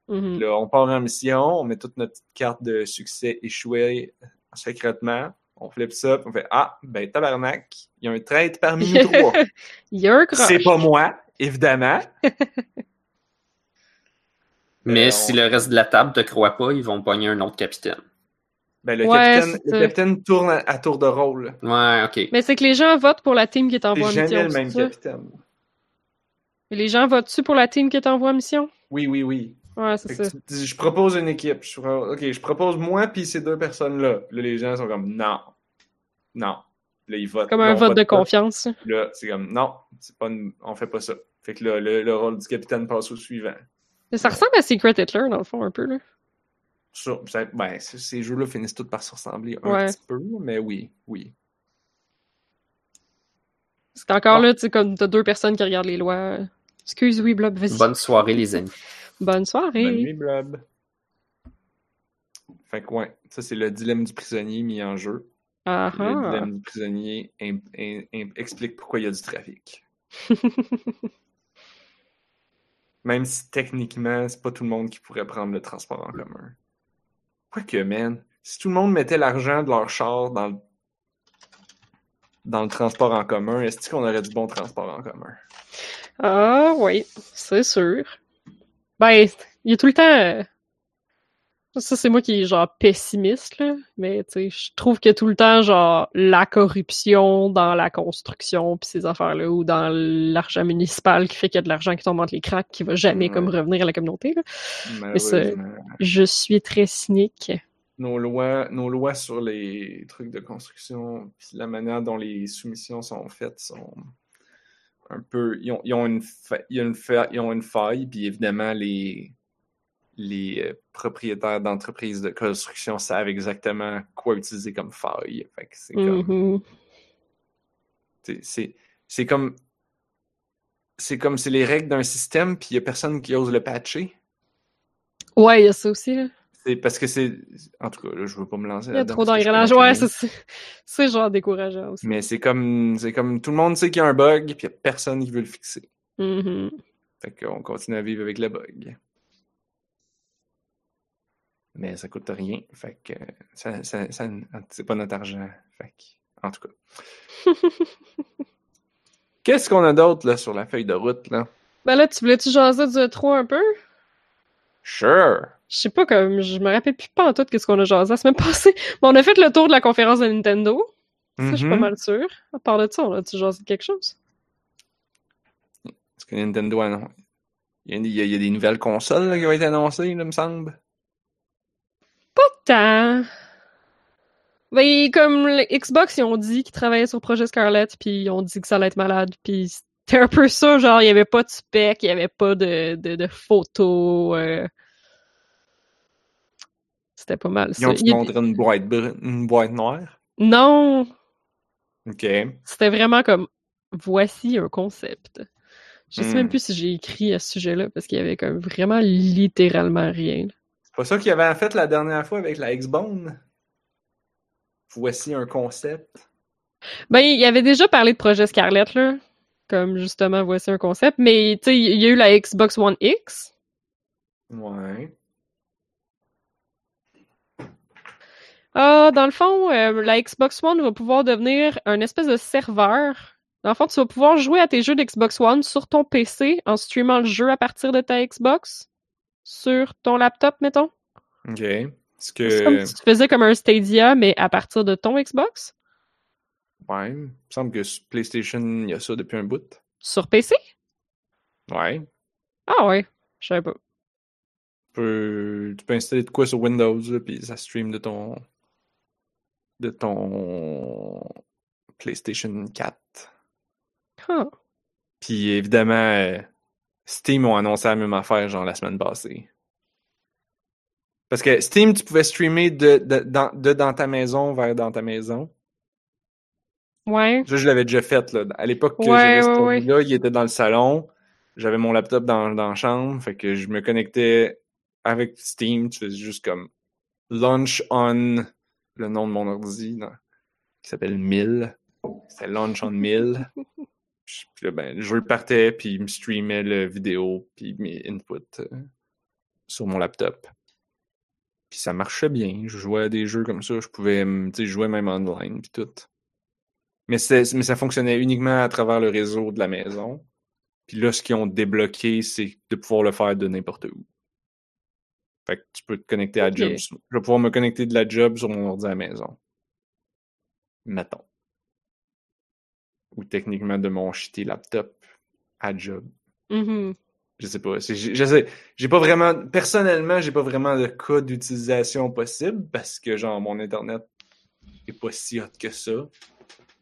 Mhm. Là, on part en mission, on met toute notre petite carte de succès échouée secrètement. On flippe ça, puis on fait Ah, ben tabarnak, il y a un traître parmi nous trois. Il y a un. C'est pas moi, évidemment. Mais Euh, si on- le reste de la table te croit pas, ils vont pogner un autre capitaine. Ben, le, Ouais, capitaine, le capitaine tourne à, à tour de rôle. Ouais, ok. Mais c'est que les gens votent pour la team qui est en C'est voie jamais mission. le même c'est ça? capitaine. Et les gens votent-tu pour la team qui t'envoie en mission? Oui, oui, oui. Ouais, c'est ça. tu- tu- je propose une équipe. Je, ok, je propose moi puis ces deux personnes-là. Là, les gens sont comme non. Non. Là, ils votent. Comme Là, un vote de pas. confiance. Là, c'est comme non, c'est pas une- on fait pas ça. Fait que là, le, le rôle du capitaine passe au suivant. Mais ça ressemble à Secret Hitler, dans le fond, un peu, là. Ben, ces jeux-là finissent tous par se ressembler un Ouais. petit peu, mais oui, oui. C'est encore Ah. là, tu sais, comme t'as deux personnes qui regardent les lois. Excuse, oui, Blob, vas-y. Bonne soirée, les amis. Bonne soirée. Bonne nuit, Blob. Fait que ouais, ça c'est le dilemme du prisonnier mis en jeu. Ah Le dilemme du prisonnier explique pourquoi il y a du trafic. Même si techniquement, c'est pas tout le monde qui pourrait prendre le transport en commun. Quoique, man, si tout le monde mettait l'argent de leur char dans le, dans le transport en commun, est-ce qu'on aurait du bon transport en commun? Ah oui, c'est sûr. Ben, il y a tout le temps. Ça, c'est moi qui est genre pessimiste, là. Mais tu sais, je trouve que tout le temps, genre, la corruption dans la construction pis ces affaires-là, ou dans l'argent municipal qui fait qu'il y a de l'argent qui tombe entre les cracks qui va jamais Ouais. comme revenir à la communauté, là. Mais Malheureusement. Je suis très cynique. nos lois, nos lois sur les trucs de construction, puis la manière dont les soumissions sont faites sont un peu. Ils ont, ils ont une, fa- fa- ils ont une faille, puis évidemment, les, les euh, propriétaires d'entreprises de construction savent exactement quoi utiliser comme faille. Fait que c'est comme. Mhm. c'est- comme. C'est comme c'est les règles d'un système, puis il n'y a personne qui ose le patcher. Ouais, il y a ça aussi, là. C'est parce que c'est. En tout cas, là, je veux pas me lancer Il y a trop d'engrenages. Ouais, c'est- genre décourageant aussi. Mais c'est comme, c'est comme tout le monde sait qu'il y a un bug, puis il n'y a personne qui veut le fixer. Fait qu'on continue à vivre avec le bug. Mais ça coûte rien. Fait que ça, ça, ça- c'est pas notre argent. Fait que, en tout cas. Qu'est-ce qu'on a d'autre là sur la feuille de route là? Ben là, tu voulais-tu jaser du 3 un peu? Sure! Je sais pas, comme, je me rappelle plus pas en tout qu'est-ce qu'on a jasé la semaine passée. Mais on a fait le tour de la conférence de Nintendo. Ça, je suis pas Mhm. mal sûre. À part de ça, on a-tu jasé de quelque chose? Parce que Nintendo a annon- il y, a, il y a- il des nouvelles consoles là, qui ont été annoncées, là, me semble. Tant. Ben, comme Xbox, ils ont dit qu'ils travaillaient sur le projet Scarlett, puis ils ont dit que ça allait être malade, puis c'était un peu ça, genre, il y avait pas de spec, il y avait pas de, de, de photos. euh. C'était pas mal Ils ça. ont Il y a- montré une boîte, une boîte noire? Non, Ok. C'était vraiment comme voici un concept. Je sais Hmm. même plus si j'ai écrit à ce sujet-là parce qu'il y avait comme vraiment littéralement rien. C'est pas ça qu'il avait fait la dernière fois avec la X-Bone? Voici un concept. Ben, il avait déjà parlé de projet Scarlett, là. Comme justement, voici un concept. Mais, tu sais, il y a eu la Xbox One X. Ouais. Ah, dans le fond, euh, la Xbox One va pouvoir devenir un espèce de serveur. Dans le fond, tu vas pouvoir jouer à tes jeux d'Xbox One sur ton PC en streamant le jeu à partir de ta Xbox. Sur ton laptop, mettons? Ok. Est-ce C'est comme que. si tu faisais comme un Stadia, mais à partir de ton Xbox? Ouais. Il me semble que sur PlayStation, il y a ça depuis un bout. Sur PC? Ouais. Ah ouais, je savais pas. Tu peux, tu peux installer de quoi sur Windows, là, puis ça stream de ton. de ton. PlayStation 4. Ah. Puis évidemment, euh, Steam ont annoncé la même affaire, genre la semaine passée. Parce que Steam, tu pouvais streamer de, de, dans, de dans ta maison vers dans ta maison. Ouais. Ça, je l'avais déjà fait, là. À l'époque que Ouais, j'avais ouais, ouais. ordi-là, il était dans le salon. J'avais mon laptop dans, dans la chambre. Fait que je me connectais avec Steam. Tu faisais juste comme launch on le nom de mon ordi, là, qui s'appelle 1000. C'était launch on 1000. Puis là, ben, le jeu partait, puis il me streamait le vidéo, puis mes inputs euh, sur mon laptop. Puis ça marchait bien. Je jouais à des jeux comme ça. Je pouvais, tu sais, jouer même online, puis tout. Mais, mais ça fonctionnait uniquement à travers le réseau de la maison. Puis là, ce qu'ils ont débloqué, c'est de pouvoir le faire de n'importe où. Fait que tu peux te connecter à Ok. Job. Je vais pouvoir me connecter de la Job sur mon ordi à la maison. Mettons. Ou techniquement de mon shitty laptop à Job. Mhm. Je sais pas. Je, sais. J'ai pas vraiment. Personnellement, j'ai pas vraiment de cas d'utilisation possible parce que, genre, mon Internet est pas si hot que ça.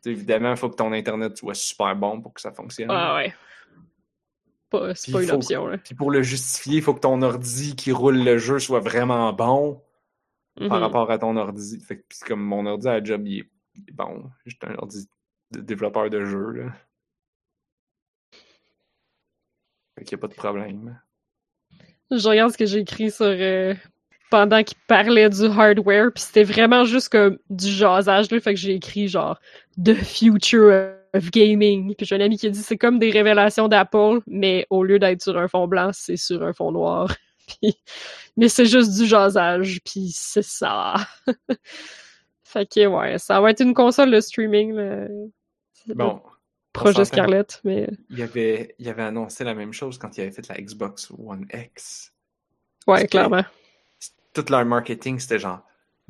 T'sais, évidemment, il faut que ton Internet soit super bon pour que ça fonctionne. Ah ouais. C'est pas une faut- option, là. Puis pour le justifier, il faut que ton ordi qui roule le jeu soit vraiment bon par Mhm. rapport à ton ordi. Fait que, comme mon ordi à la job, il est, il est bon. J'ai un ordi de développeur de jeu, là. Fait qu'il n'y a pas de problème. Je regarde ce que j'ai écrit sur euh, pendant qu'il parlait du hardware, puis c'était vraiment juste comme du jasage là, fait que j'ai écrit genre The Future of Gaming. Puis j'ai un ami qui a dit c'est comme des révélations d'Apple, mais au lieu d'être sur un fond blanc, c'est sur un fond noir. Mais c'est juste du jasage, puis c'est ça. fait que ouais, ça va être une console de streaming, le Bon, projet on s'entend. Scarlett, mais il avait, il avait annoncé la même chose quand il avait fait la Xbox One X. ouais, clairement. Tout leur marketing, c'était genre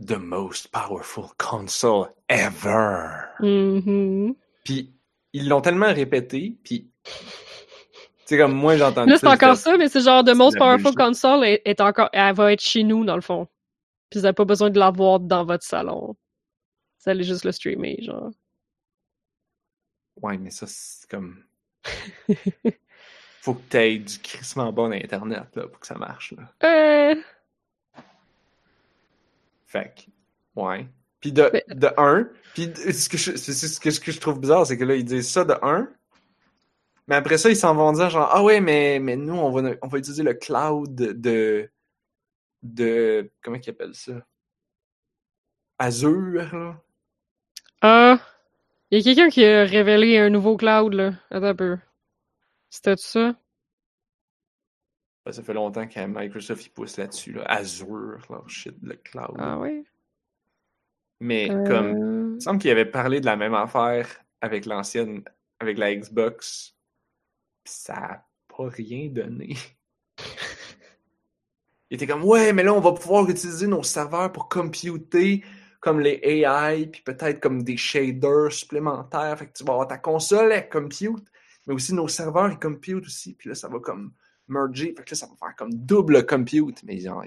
The most powerful console ever. Mhm. Puis ils l'ont tellement répété, puis c'est comme moi j'ai entendu Là, c'est encore ça, mais c'est genre The Most de Powerful. Console est, est encore. Elle va être chez nous, dans le fond. Puis vous n'avez pas besoin de l'avoir dans votre salon. Vous allez juste le streamer, genre. Ouais, mais ça c'est comme. Faut que t'aies du crissement bon internet là, pour que ça marche. Là. Euh. Fait que, ouais. Puis de, Mais- de un, puis ce que je, ce que, ce que je trouve bizarre, c'est que là, ils disent ça de un, mais après ça, ils s'en vont dire genre, ah ouais, mais, mais nous, on va, on va utiliser le cloud de, de, comment ils appellent ça? Azure, là. Ah. Il y a quelqu'un qui a révélé un nouveau cloud, là. Attends un peu. C'était ça? Ça fait longtemps que Microsoft, ils pousse là-dessus, là. Azure, leur shit, le cloud. Ah oui? Mais comme, il Euh... me semble qu'il avait parlé de la même affaire avec l'ancienne, avec la Xbox, pis ça a pas rien donné. Il était comme, ouais, mais là, on va pouvoir utiliser nos serveurs pour computer comme les AI, puis peut-être comme des shaders supplémentaires. Fait que tu vas avoir ta console, elle compute, mais aussi nos serveurs, ils compute aussi. Puis là, ça va comme merger. Fait que là, ça va faire comme double compute. Mais genre,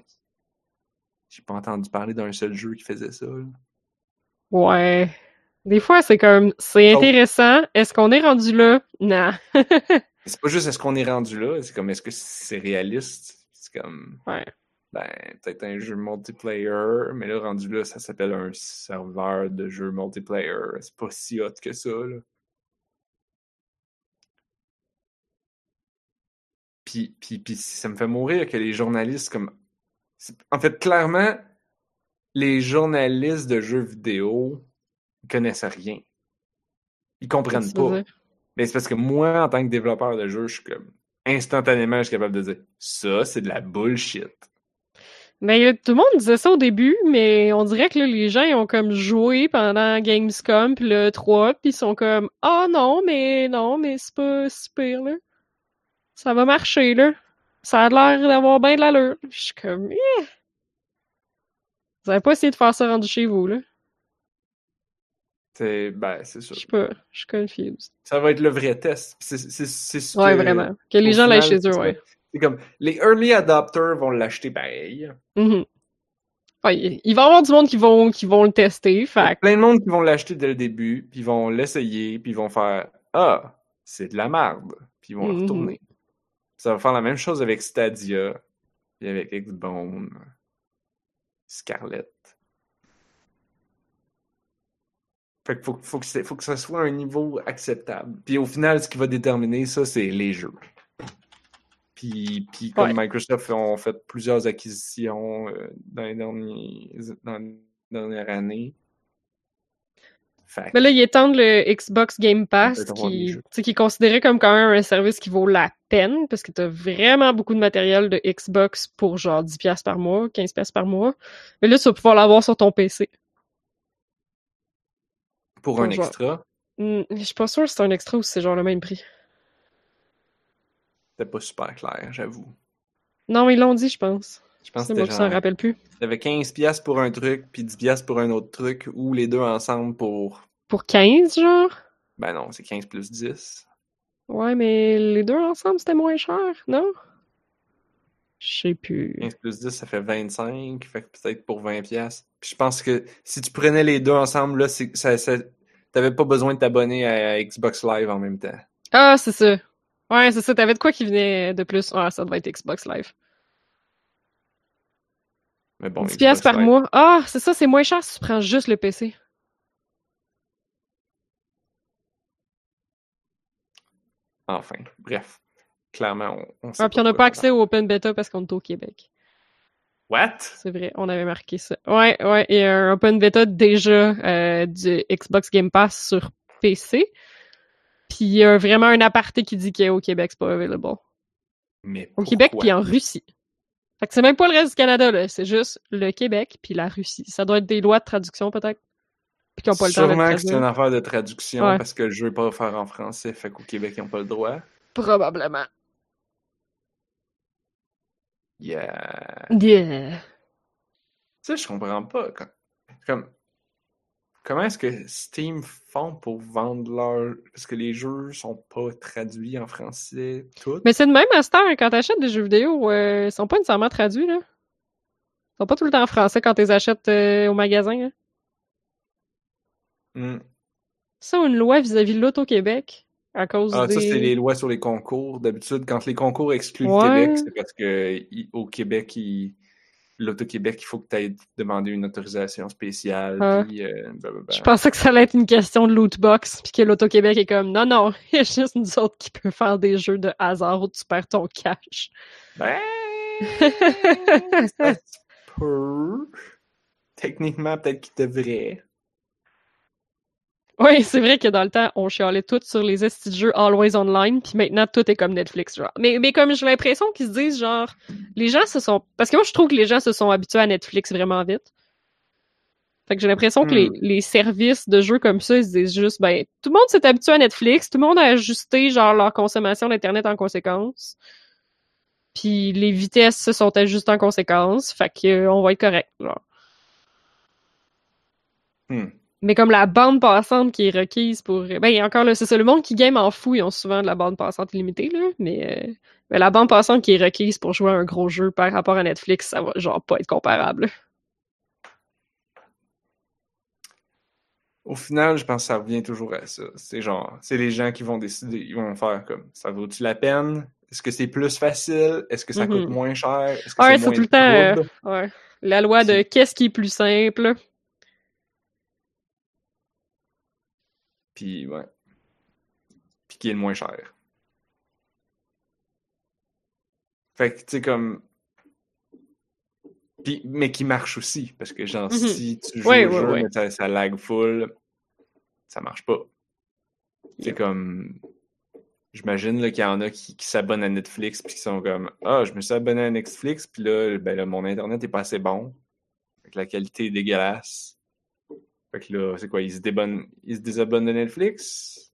j'ai pas entendu parler d'un seul jeu qui faisait ça. là. Ouais. Des fois, c'est comme. C'est Donc- intéressant. Est-ce qu'on est rendu là? Non. C'est pas juste est-ce qu'on est rendu là, c'est comme est-ce que c'est réaliste? C'est comme Ouais. Ben peut-être un jeu multiplayer, mais là rendu là, ça s'appelle un serveur de jeu multiplayer. C'est pas si hot que ça là. Puis, puis, puis ça me fait mourir que les journalistes comme en fait clairement les journalistes de jeux vidéo ils connaissent rien. Ils comprennent pas. Mais c'est parce que moi, en tant que développeur de jeu, je suis comme instantanément, je suis capable de dire ça, c'est de la bullshit. Mais euh, tout le monde disait ça au début, mais on dirait que là, les gens ils ont comme joué pendant Gamescom puis le 3, puis ils sont comme Ah non, mais non, mais c'est pas si pire là. Ça va marcher là. Ça a l'air d'avoir bien de l'allure. Je suis comme Eh! Vous avez pas essayé de faire ça rendu chez vous là. C'est ben, c'est Je sûr. sais pas, je suis confused. Ça va être le vrai test. C'est c'est- c'est ce Ouais, que- vraiment. Que les gens l'aillent chez eux, ouais. C'est comme les early adopters vont l'acheter pareil. Mhm. Ouais, il va y avoir du monde qui vont, qui vont le tester, Il y a fait que- plein de monde qui vont l'acheter dès le début, puis ils vont l'essayer, puis ils vont faire Ah, c'est de la merde, puis ils vont le Mhm. retourner. Ça va faire la même chose avec Stadia, puis avec Xbone, Scarlett. Fait qu'il faut, faut, que faut que ça soit un niveau acceptable. Puis au final, ce qui va déterminer ça, c'est les jeux. Puis, puis comme Ouais. Microsoft ont fait plusieurs acquisitions euh, dans, les derniers, dans les dernières années. Fait Mais là, ils étendent le Xbox Game Pass, qui, tu qui est considéré comme quand même un service qui vaut la peine, parce que t'as vraiment beaucoup de matériel de Xbox pour genre 10$ par mois, 15$ par mois. Mais là, tu vas pouvoir l'avoir sur ton PC. pour un extra, Hmm, je suis pas sûre si c'est un extra ou si c'est genre le même prix. C'était pas super clair, j'avoue. Non, ils l'ont dit, je pense. Je pense que C'est moi qui s'en rappelle plus. t'avais 15 pièces pour un truc, puis 10 pièces pour un autre truc, ou les deux ensemble pour... Pour 15, genre? Ben non, c'est 15 plus 10. Ouais, mais les deux ensemble, c'était moins cher, non? Je sais plus. 15 plus 10, ça fait 25. Fait que peut-être pour 20 pièces. Puis je pense que si tu prenais les deux ensemble, là, c'est, ça, ça, t'avais pas besoin de t'abonner à Xbox Live en même temps. Ah, c'est ça. Ouais, c'est ça. T'avais de quoi qui venait de plus? Ah, ça devait être Xbox Live. Mais bon, 10 pièces Xbox par Live- mois. Ah, c'est ça, c'est moins cher si tu prends juste le PC. Enfin, bref. Clairement, on, on sait Ah, puis on n'a pas accès au Open Beta parce qu'on est au Québec. What? C'est vrai, on avait marqué ça. Ouais, ouais, et un Open Beta déjà euh, du Xbox Game Pass sur PC. Puis il y a vraiment un aparté qui dit qu'au Québec, c'est pas available. Mais Au Québec puis en Russie. Fait que c'est même pas le reste du Canada, là. C'est juste le Québec puis la Russie. Ça doit être des lois de traduction, peut-être. Puis qui ont pas le temps de le Sûrement que c'est une affaire de traduction Ouais. parce que le jeu n'est pas offert en français, fait qu'au Québec, ils n'ont pas le droit. Probablement. Yeah. Yeah. Tu sais, je comprends pas. Comme- comment est-ce que Steam font pour vendre leur. Parce que les jeux sont pas traduits en français, tout? Mais c'est de même à cette heure, quand t'achètes des jeux vidéo, euh, ils sont pas nécessairement traduits, là. Ils sont pas tout le temps en français quand tu les achètes euh, au magasin. Hein. Hmm. Ça, une loi vis-à-vis de l'Auto-Québec, à cause Ah, des... ça, c'est les lois sur les concours. D'habitude, quand les concours excluent Ouais. le Québec, c'est parce que au Québec, il- l'Auto-Québec, il faut que tu ailles demander une autorisation spéciale. Ah. Puis, euh. Je pensais que ça allait être une question de lootbox, puis que l'Auto-Québec est comme, non, non, il y a juste nous autres qui peut faire des jeux de hasard où tu perds ton cash. Ben. Techniquement, peut-être qu'il devrait. Oui, c'est vrai que dans le temps, on chialait tout sur les estis de jeux Always Online, puis maintenant, tout est comme Netflix, genre. Mais, mais comme j'ai l'impression qu'ils se disent, genre, les gens se sont... Parce que moi, je trouve que les gens se sont habitués à Netflix vraiment vite. Fait que j'ai l'impression que les, Hmm. les services de jeux comme ça, ils se disent juste, ben, tout le monde s'est habitué à Netflix, tout le monde a ajusté, genre, leur consommation d'Internet en conséquence. Puis les vitesses se sont ajustées en conséquence, fait que euh, va être correct, genre. Hmm. Mais comme la bande passante qui est requise pour. Ben, encore là, c'est ça. Le monde qui game en fou, ils ont souvent de la bande passante illimitée, là. Mais, euh, mais la bande passante qui est requise pour jouer à un gros jeu par rapport à Netflix, ça va genre pas être comparable. Au final, je pense que ça revient toujours à ça. C'est genre, c'est les gens qui vont décider, ils vont faire comme, ça vaut-tu la peine? Est-ce que c'est plus facile? Est-ce que ça coûte Mhm. moins cher? Est-ce que Ouais, c'est moins tout le temps. euh, ouais. La loi de qu'est-ce qui est plus simple? Puis, ouais. Puis qui est le moins cher. Fait que, tu sais, comme. Puis, mais qui marche aussi. Parce que, genre, Mhm. si tu joues Ouais, au ouais, jeu, ouais. mais ça, ça lag full, ça marche pas. C'est comme. J'imagine qu'il y en a qui, qui s'abonnent à Netflix puis qui sont comme Ah, je me suis abonné à Netflix, puis là, ben, là, mon Internet est pas assez bon. Fait que la qualité est dégueulasse. Fait que là, c'est quoi, ils se, ils se désabonnent de Netflix?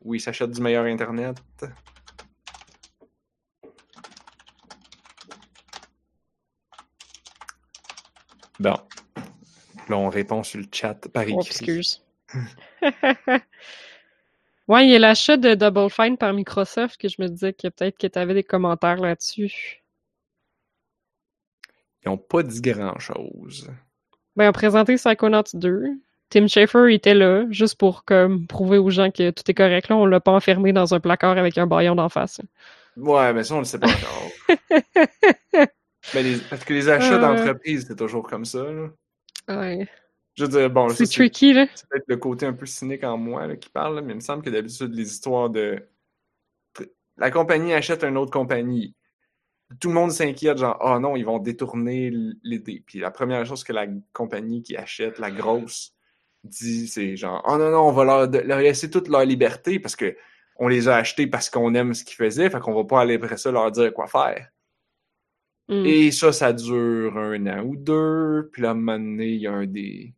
Ou ils s'achètent du meilleur Internet? Bon. Là, on répond sur le chat par écrit. Oh, excuse. ouais, il y a l'achat de Double Fine par Microsoft que je me disais que peut-être que tu avais des commentaires là-dessus. Ils n'ont pas dit grand-chose. Ben, ils ont présenté Psychonauts 2. Tim Schafer était là, juste pour comme prouver aux gens que tout est correct. Là, on l'a pas enfermé dans un placard avec un baillon d'en face. Ouais, mais ça, on le sait pas encore. Mais les- parce que les achats Euh. d'entreprise, c'est toujours comme ça. là. Ouais. Je veux dire, bon, C'est tricky, là. c'est peut-être le côté un peu cynique en moi là, qui parle, là, mais il me semble que d'habitude, les histoires de. La compagnie achète une autre compagnie. Tout le monde s'inquiète, genre, oh non, ils vont détourner l'idée. Puis la première chose que la compagnie qui achète, la grosse, dit, c'est genre, oh non, non, on va leur, laisser toute leur liberté parce que on les a achetés parce qu'on aime ce qu'ils faisaient, fait qu'on va pas aller après ça leur dire quoi faire. Mm. Et ça, ça dure un an ou deux. Puis là, à un moment donné, il y a un des.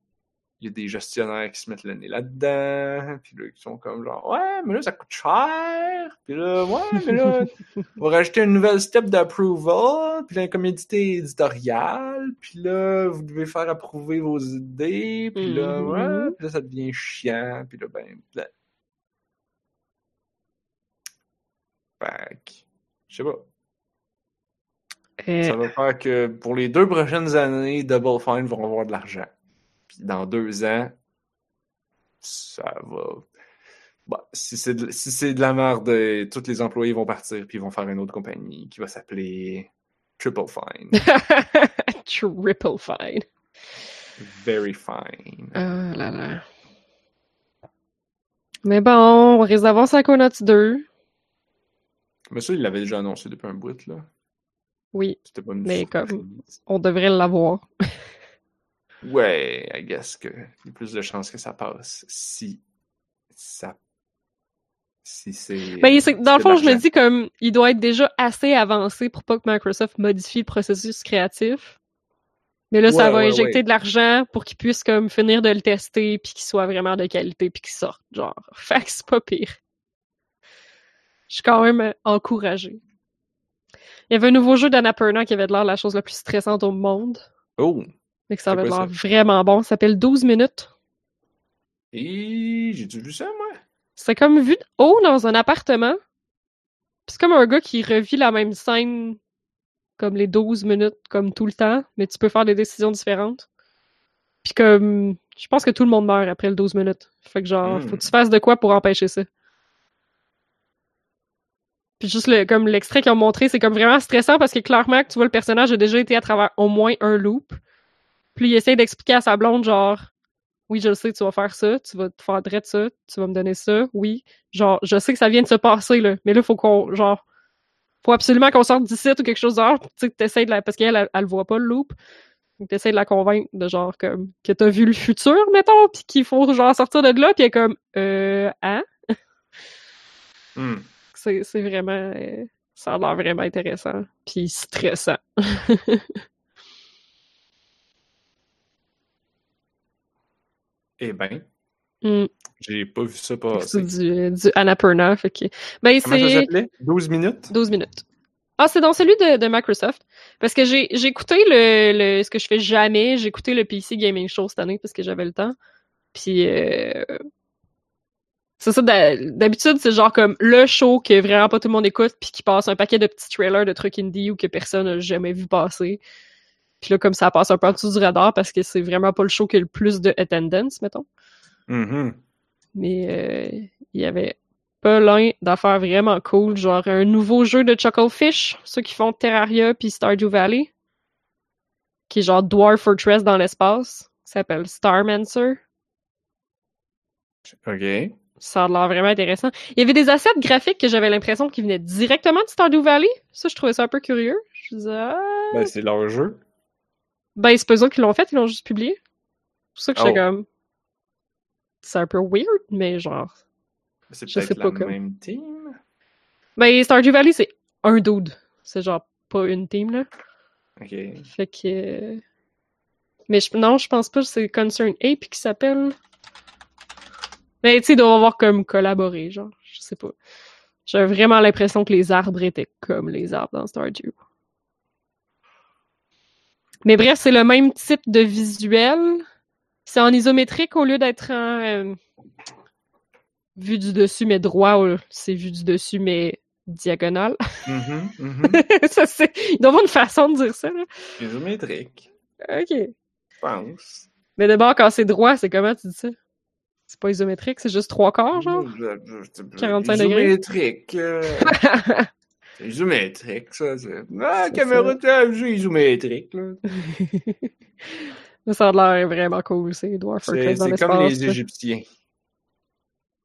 Il y a des gestionnaires qui se mettent le nez là-dedans. Puis là, qui sont comme genre Ouais, mais là, ça coûte cher. Puis là, ouais, mais là, on va rajouter une nouvelle step d'approval. Puis là, comme édité éditorial. Puis là, vous devez faire approuver vos idées. Puis là, Mhm. ouais. Puis là, ça devient chiant. Puis là, ben. là. Fait je sais pas. Euh, Ça va faire que pour les deux prochaines années, Double Fine vont avoir de l'argent. Puis dans deux ans, ça va. Bah, si c'est de, si c'est de la merde, euh, tous les employés vont partir puis ils vont faire une autre compagnie qui va s'appeler Triple Fine. Triple fine. Very fine. Oh là là. Mais bon, on risque d'avoir Psychonauts 2. Mais ça, il l'avait déjà annoncé depuis un bout, là. Oui, C'était pas une Mais surprise. on devrait l'avoir. Ouais, I guess que il y a plus de chances que ça passe si ça. Si c'est. Ben, dans le fond, je me dis comme il doit être déjà assez avancé pour pas que Microsoft modifie le processus créatif. Mais là, ça va ouais, injecter ouais. de l'argent pour qu'ils puissent comme finir de le tester puis qu'il soit vraiment de qualité puis qu'il sorte. Genre, fait que c'est pas pire. Je suis quand même encouragée. Il y avait un nouveau jeu d'Annapurna qui avait de l'air la chose la plus stressante au monde. Oh! Mais que ça avait l'air vraiment bon. Ça s'appelle 12 minutes. Et j'ai-tu vu ça, moi? C'est comme vu de haut dans un appartement. Puis c'est comme un gars qui revit la même scène comme les 12 minutes, comme tout le temps, mais tu peux faire des décisions différentes. Puis comme, je pense que tout le monde meurt après le 12 minutes. Fait que genre, Hmm. faut que tu fasses de quoi pour empêcher ça. Puis juste le, comme l'extrait qu'ils ont montré, c'est comme vraiment stressant parce que clairement, que tu vois, le personnage a déjà été à travers au moins un loop. Puis il essaie d'expliquer à sa blonde, genre, oui, je le sais, tu vas faire ça, tu vas te faire de ça, tu vas me donner ça, oui. Genre, je sais que ça vient de se passer, là, mais là, faut qu'on, genre, faut absolument qu'on sorte d'ici ou quelque chose dehors, tu sais, que t'essayes de la, parce qu'elle, elle, elle le voit pas, le loop. Donc, t'essayes de la convaincre de genre, comme, que t'as vu le futur, mettons, pis qu'il faut, genre, sortir de là, pis elle est comme, euh, hein? C'est, c'est vraiment, euh, ça a l'air vraiment intéressant, puis stressant. Eh ben, Hmm. j'ai pas vu ça C'est passer. du, du Annapurna, fait que, ben, Comment ça c'est, s'appelait? 12 minutes? 12 minutes. Ah, c'est dans celui de, de Microsoft. Parce que j'ai j'ai écouté le, le ce que je fais jamais, j'ai écouté le PC Gaming Show cette année parce que j'avais le temps. Puis euh, c'est ça d'ha- d'habitude c'est genre comme le show que vraiment pas tout le monde écoute puis qui passe un paquet de petits trailers de trucs indie ou que personne n'a jamais vu passer. Puis là comme ça passe un peu en dessous du radar parce que c'est vraiment pas le show qui a le plus de attendance mettons. Mhm. Mais euh, il y avait plein d'affaires vraiment cool, genre un nouveau jeu de Chucklefish, ceux qui font Terraria puis Stardew Valley, qui est genre Dwarf Fortress dans l'espace, qui s'appelle Starmancer. OK. Ça a l'air vraiment intéressant. Il y avait des assets graphiques que j'avais l'impression qu'ils venaient directement de Stardew Valley. Ça, je trouvais ça un peu curieux. Je disais, ah... Ben, c'est leur jeu. Ben, c'est pas eux qui l'ont fait, ils l'ont juste publié. C'est pour ça que j'étais Oh. comme... C'est un peu weird, mais genre... C'est peut-être pas comme- même team. Ben, Stardew Valley, c'est un dude. C'est genre pas une team, là. OK. Fait que. Mais je... non, je pense pas que c'est Concern Ape qui s'appelle. Mais tu sais, ils doivent avoir comme collaboré, genre. Je sais pas. J'avais vraiment l'impression que les arbres étaient comme les arbres dans Stardew. Mais bref, c'est le même type de visuel. C'est en isométrique au lieu d'être en euh, vue du dessus, mais droit. C'est vue du dessus, mais diagonale. Mhm, mhm. ça, c'est... Il doit y avoir une façon de dire ça, là. Isométrique, OK. je pense. Mais d'abord, quand c'est droit, c'est comment tu dis ça? C'est pas isométrique, c'est juste trois quarts, genre? Je- je- je- 45 degrés. Isométrique. c'est isométrique, ça. c'est- Ah, caméra de jeu isométrique, là. Ça a l'air vraiment cool, c'est Dwarf C'est comme les. Égyptiens.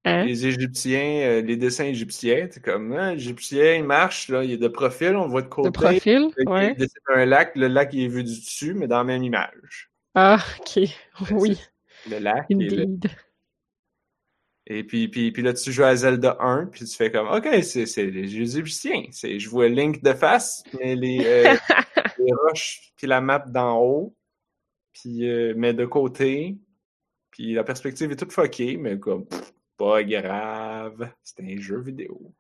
Hein? Les Égyptiens, euh, les dessins égyptiens, c'est comme, hein, l'Égyptien, il marche, là, il est de profil, on le voit de côté. De profil, Il ouais. dessine un lac, le lac, il est vu du dessus, mais dans la même image. Ah, ok. Oui, Le lac, et, le- indeed. Et puis, puis, puis là, tu joues à Zelda 1, puis tu fais comme, OK, c'est c'est les Égyptiens. C'est- Je vois Link de face, mais les, euh, les roches, puis la map d'en haut, puis, euh, mais de côté, puis la perspective est toute fuckée, mais comme, pff, pas grave, c'est un jeu vidéo.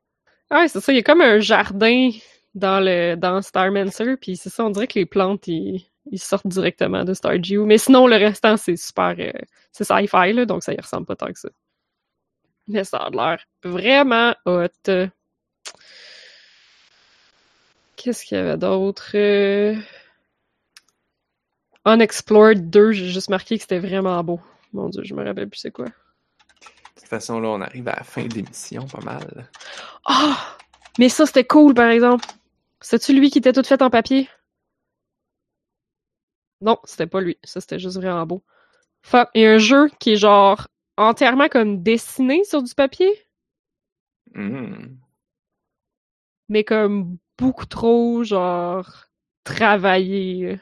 Ah, ouais, c'est ça, il y a comme un jardin dans le dans Starmancer, puis c'est ça, on dirait que les plantes, ils, ils sortent directement de Stardew. Mais sinon, le restant, c'est super... euh, c'est sci-fi, là, donc ça y ressemble pas tant que ça. Mais ça a l'air vraiment hot. Qu'est-ce qu'il y avait d'autre? Euh, Unexplored 2, j'ai juste marqué que c'était vraiment beau. Mon dieu, je me rappelle plus c'est quoi. De toute façon, là, on arrive à la fin de l'émission, pas mal. Ah! Mais ça, c'était cool, par exemple. C'est-tu lui qui était tout fait en papier? Non, c'était pas lui. Ça, c'était juste vraiment beau. Fuck. Et un jeu qui est genre entièrement comme dessiné sur du papier, Hmm. mais comme beaucoup trop, genre, travaillé.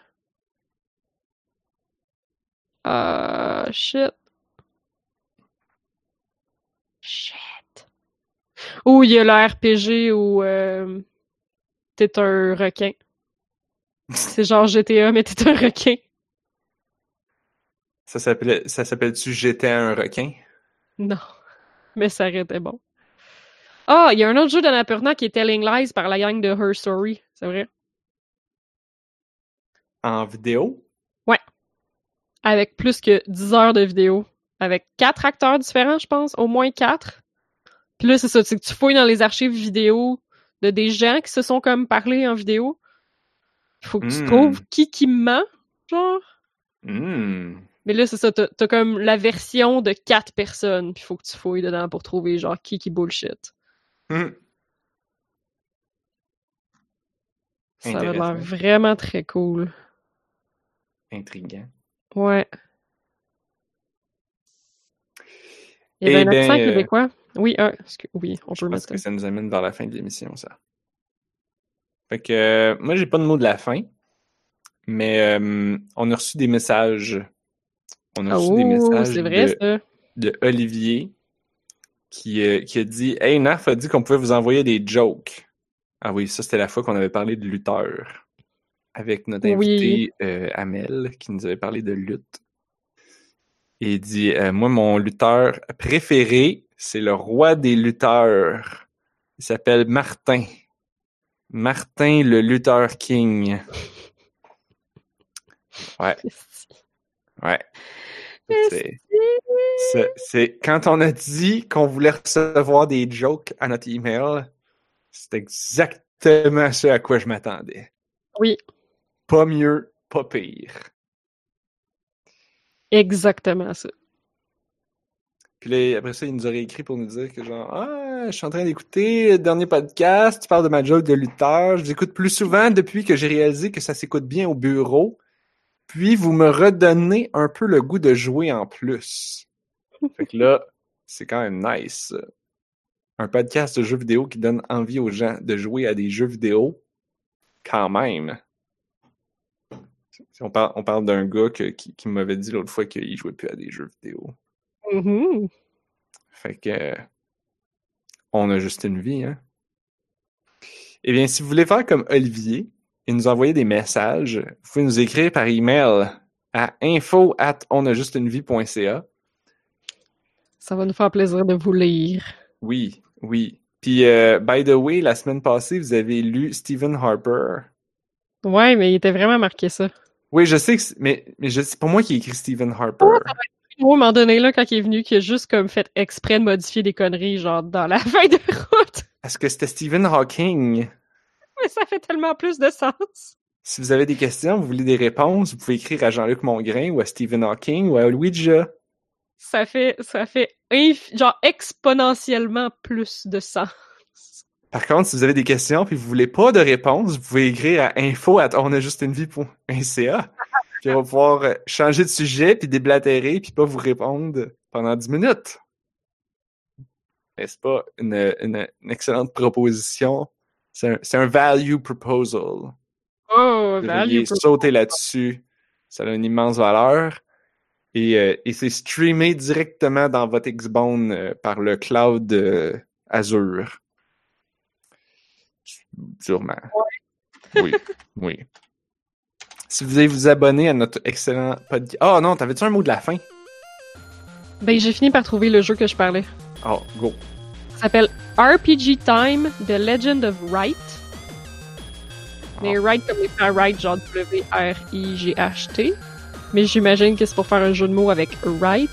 Ah, shit. Shit. Ou il y a le RPG où euh, t'es un requin. C'est genre GTA, mais t'es un requin. Ça s'appelle-tu J'étais un requin? Non. Mais ça aurait été bon. Ah, il y a un autre jeu d'Annapurna qui est Telling Lies par la gang de Her Story. C'est vrai. En vidéo? Avec plus que 10 heures de vidéo. Avec quatre acteurs différents, je pense. Au moins quatre. Puis là, c'est ça. C'est que tu fouilles dans les archives vidéo de des gens qui se sont comme parlé en vidéo. Il faut que tu Hmm. trouves qui qui ment, genre. Hmm. Mais là, c'est ça. T'as comme la version de quatre personnes. Puis faut que tu fouilles dedans pour trouver, genre, qui qui bullshit. Hmm. Ça a l'air vraiment très cool. Intriguant. Ouais. Il y avait Eh un accent ben, euh, québécois? Oui, Oui, on Je peut pense mettre que ça nous amène vers la fin de l'émission, ça. Fait que euh, moi, j'ai pas de mot de la fin, mais euh, on a reçu des messages. On a Ah, reçu des messages vrai, de, ça. de Olivier qui, euh, qui a dit Hey, Narf a dit qu'on pouvait vous envoyer des jokes. Ah oui, ça, c'était la fois qu'on avait parlé de lutteur avec notre Oui. invité euh, Amel qui nous avait parlé de lutte. Et il dit euh, Moi, mon lutteur préféré, c'est le roi des lutteurs. Il s'appelle Martin. Martin le lutteur king. Ouais, ouais. C'est- quand on a dit qu'on voulait recevoir des jokes à notre email, c'est exactement ce à quoi je m'attendais. Oui, Pas mieux, pas pire. exactement ça. Puis là, après ça, il nous aurait écrit pour nous dire que genre Ah, je suis en train d'écouter le dernier podcast, tu parles de ma joke de lutteur, je vous écoute plus souvent depuis que j'ai réalisé que ça s'écoute bien au bureau. Puis vous me redonnez un peu le goût de jouer en plus. Fait que là, c'est quand même nice. Un podcast de jeux vidéo qui donne envie aux gens de jouer à des jeux vidéo, quand même. On parle, on parle d'un gars que- qui, qui m'avait dit l'autre fois qu'il jouait plus à des jeux vidéo. Mhm. Fait que on a juste une vie, hein. Eh bien, si vous voulez faire comme Olivier et nous envoyer des messages, vous pouvez nous écrire par email à info at. Ça va nous faire plaisir de vous lire. Oui, oui. Puis, euh, by the way, la semaine passée, vous avez lu Stephen Harper. Ouais, mais il était vraiment marqué ça. Oui, je sais que c'est, mais, mais je- c'est pas moi qui ai écrit Stephen Harper. Moi, à un moment donné, là, quand il est venu, qu'il a juste comme fait exprès de modifier des conneries, genre dans la feuille de route. Parce que c'était Stephen Hawking? Mais ça fait tellement plus de sens. Si vous avez des questions, vous voulez des réponses, vous pouvez écrire à Jean-Luc Mongrain ou à Stephen Hawking ou à Ouija. Ça fait, ça fait genre exponentiellement plus de sens. Par contre, si vous avez des questions puis vous voulez pas de réponse, vous pouvez écrire à info at onajustunevie.ca. Puis on va pouvoir changer de sujet puis déblatérer puis pas vous répondre pendant 10 minutes. N'est-ce pas une, une- une excellente proposition? C'est un, value proposal. Oh, Vous value. devriez sauter là-dessus. Ça a une immense valeur. Et, euh, et c'est streamé directement dans votre Xbone euh, par le cloud euh, Azure. Sûrement. Oui, oui. Si vous voulez vous abonner à notre excellent podcast. Oh non, t'avais-tu un mot de la fin? Ben, j'ai fini par trouver le jeu que je parlais. Oh, go. Ça s'appelle RPG Time The Legend of Wright. Mais Ah. Wright comme les frères Wright, genre W-R-I-G-H-T. Mais j'imagine que c'est pour faire un jeu de mots avec Wright.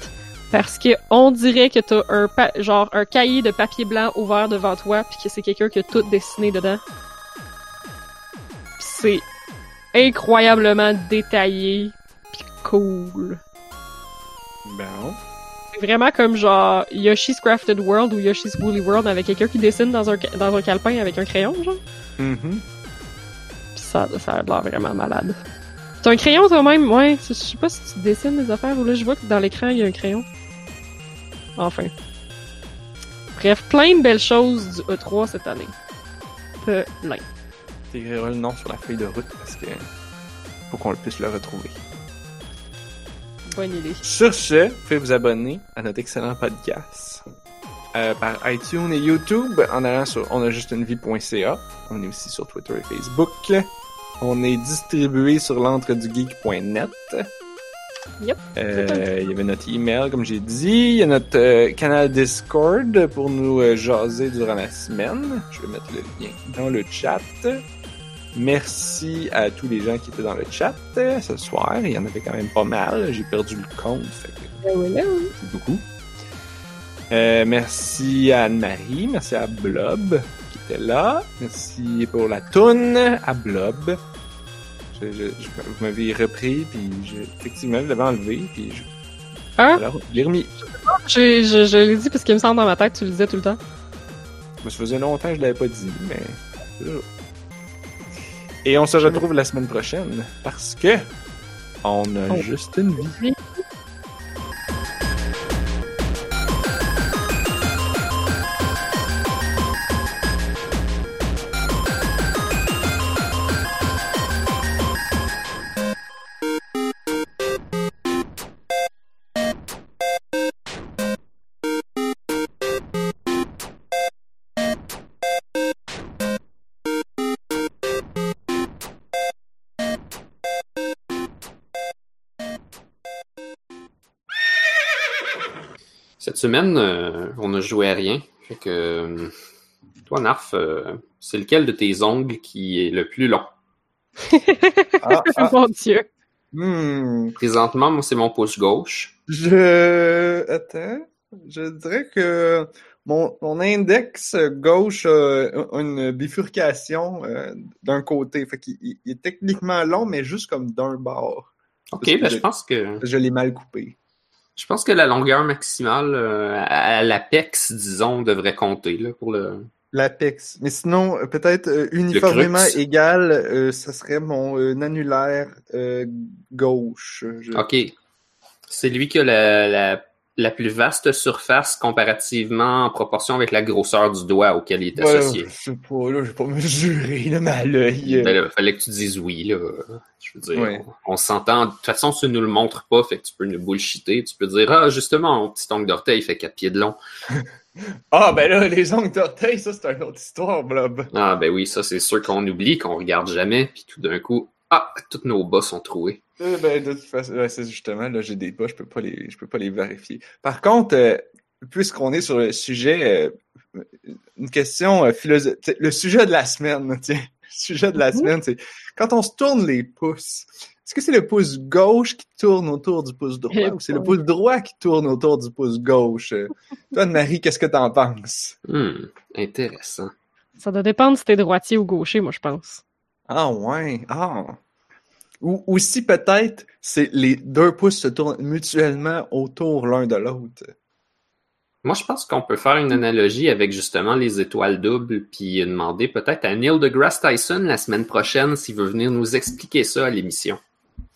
Parce que on dirait que t'as un pa- genre un cahier de papier blanc ouvert devant toi, puis que c'est quelqu'un qui a tout dessiné dedans. c'est incroyablement détaillé pis cool. Bon. C'est vraiment comme genre Yoshi's Crafted World ou Yoshi's Woolly World avec quelqu'un qui dessine dans un, dans un calepin avec un crayon, genre. Mhm. Pis ça, ça a l'air vraiment malade. T'as un crayon toi-même? Ouais, je sais pas si tu dessines des affaires ou là je vois que dans l'écran il y a un crayon. Enfin. Bref, plein de belles choses du E3 cette année. Plein. T'écriras le nom sur la feuille de route parce que faut qu'on puisse le retrouver. Sur ce, vous pouvez vous abonner à notre excellent podcast euh, par iTunes et YouTube en allant sur onajustunevie.ca. On est aussi sur Twitter et Facebook. On est distribué sur l'entredugeek.net. Yep. Euh, Il y avait notre email, comme j'ai dit. Il y a notre euh, canal Discord pour nous euh, jaser durant la semaine. Je vais mettre le lien dans le chat. Merci à tous les gens qui étaient dans le chat euh, ce soir. Il y en avait quand même pas mal. J'ai perdu le compte, fait que c'est beaucoup. Euh, merci à Anne-Marie, merci à Blob qui était là. Merci pour la toune à Blob. Je, je, je- vous m'avez repris, puis je, effectivement, je l'avais enlevé, puis je, Hein? alors, je l'ai remis. Je, je, je l'ai dit parce qu'il me semble dans ma tête, tu le disais tout le temps. Ça faisait longtemps que je l'avais pas dit, mais... Et on se retrouve la semaine prochaine, parce que... On a Oh. juste une vie. Semaine, euh, on a joué à rien. Fait que, euh, toi, Narf, euh, c'est lequel de tes ongles qui est le plus long? Ah, ah, Mon dieu. hmm. Présentement, moi, c'est mon pouce gauche. Je... Attends. Je dirais que mon, mon index gauche a une bifurcation euh, d'un côté. Fait qu'il il- il est techniquement long, mais juste comme d'un bord. Ok, ben, je pense que Je l'ai mal coupé. Je pense que la longueur maximale euh, à, l'apex, disons, devrait compter là, pour le. L'apex. Mais sinon, euh, peut-être euh, uniformément égal, euh, ça serait mon euh, annulaire euh, gauche. Je- Ok. C'est lui qui a la, la, la plus vaste surface comparativement en proportion avec la grosseur du doigt auquel il est Ouais, associé. je sais pas, là, j'ai pas mesuré, là, mais à l'œil. euh, Ben là, fallait que tu dises oui, là. Je veux dire, Ouais. on, on s'entend. De toute façon, tu nous le montres pas, fait que tu peux nous bullshiter. Tu peux dire, ah, justement, mon petit ongle d'orteil fait 4 pieds de long. Ah, ben là, les ongles d'orteil, ça, c'est une autre histoire, Blob. Ah, ben oui, ça, c'est sûr qu'on oublie, qu'on regarde jamais, puis tout d'un coup, ah, tous nos bas sont troués. Euh, ben, de toute façon, ouais, c'est justement, là, j'ai des bas, je peux pas les, je peux pas les vérifier. Par contre, euh, puisqu'on est sur le sujet, euh, une question philosophique, le sujet de la semaine, tiens, le sujet de la Mhm. semaine, c'est quand on se tourne les pouces, est-ce que c'est le pouce gauche qui tourne autour du pouce droit Eh ou c'est le pouce droit qui tourne autour du pouce gauche? Toi, Marie, qu'est-ce que t'en penses? Hmm, intéressant. Ça doit dépendre si t'es droitier ou gaucher, moi, je pense. Ah ouais, ah. Ou aussi peut-être, c'est les deux pouces se tournent mutuellement autour l'un de l'autre. Moi, je pense qu'on peut faire une analogie avec justement les étoiles doubles, puis demander peut-être à Neil deGrasse Tyson la semaine prochaine s'il veut venir nous expliquer ça à l'émission.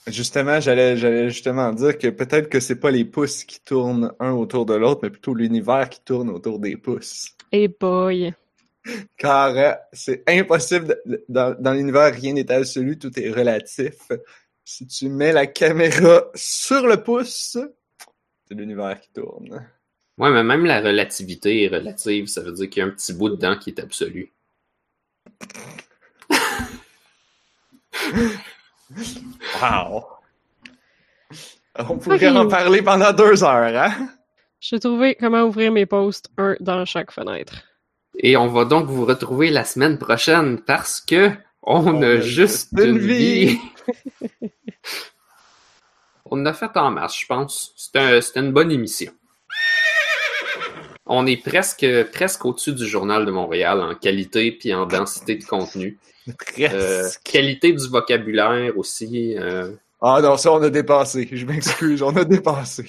Justement, j'allais, j'allais justement dire que peut-être que c'est pas les pouces qui tournent un autour de l'autre, mais plutôt l'univers qui tourne autour des pouces. Eh boy. Car euh, c'est impossible, de- dans, dans l'univers, rien n'est absolu, tout est relatif. Si tu mets la caméra sur le pouce, c'est l'univers qui tourne. Ouais, mais même la relativité est relative, ça veut dire qu'il y a un petit bout dedans qui est absolu. Wow! On pourrait en parler pendant deux heures, hein? J'ai trouvé comment ouvrir mes posts, un dans chaque fenêtre. Et on va donc vous retrouver la semaine prochaine parce que on, On a juste une vie. on a fait en masse, je pense. C'était un- c'était une bonne émission. On est presque, presque au-dessus du Journal de Montréal en qualité puis en densité de contenu. Euh, qualité du vocabulaire aussi. euh, Ah non, ça, on a dépassé. Je m'excuse, on a dépassé.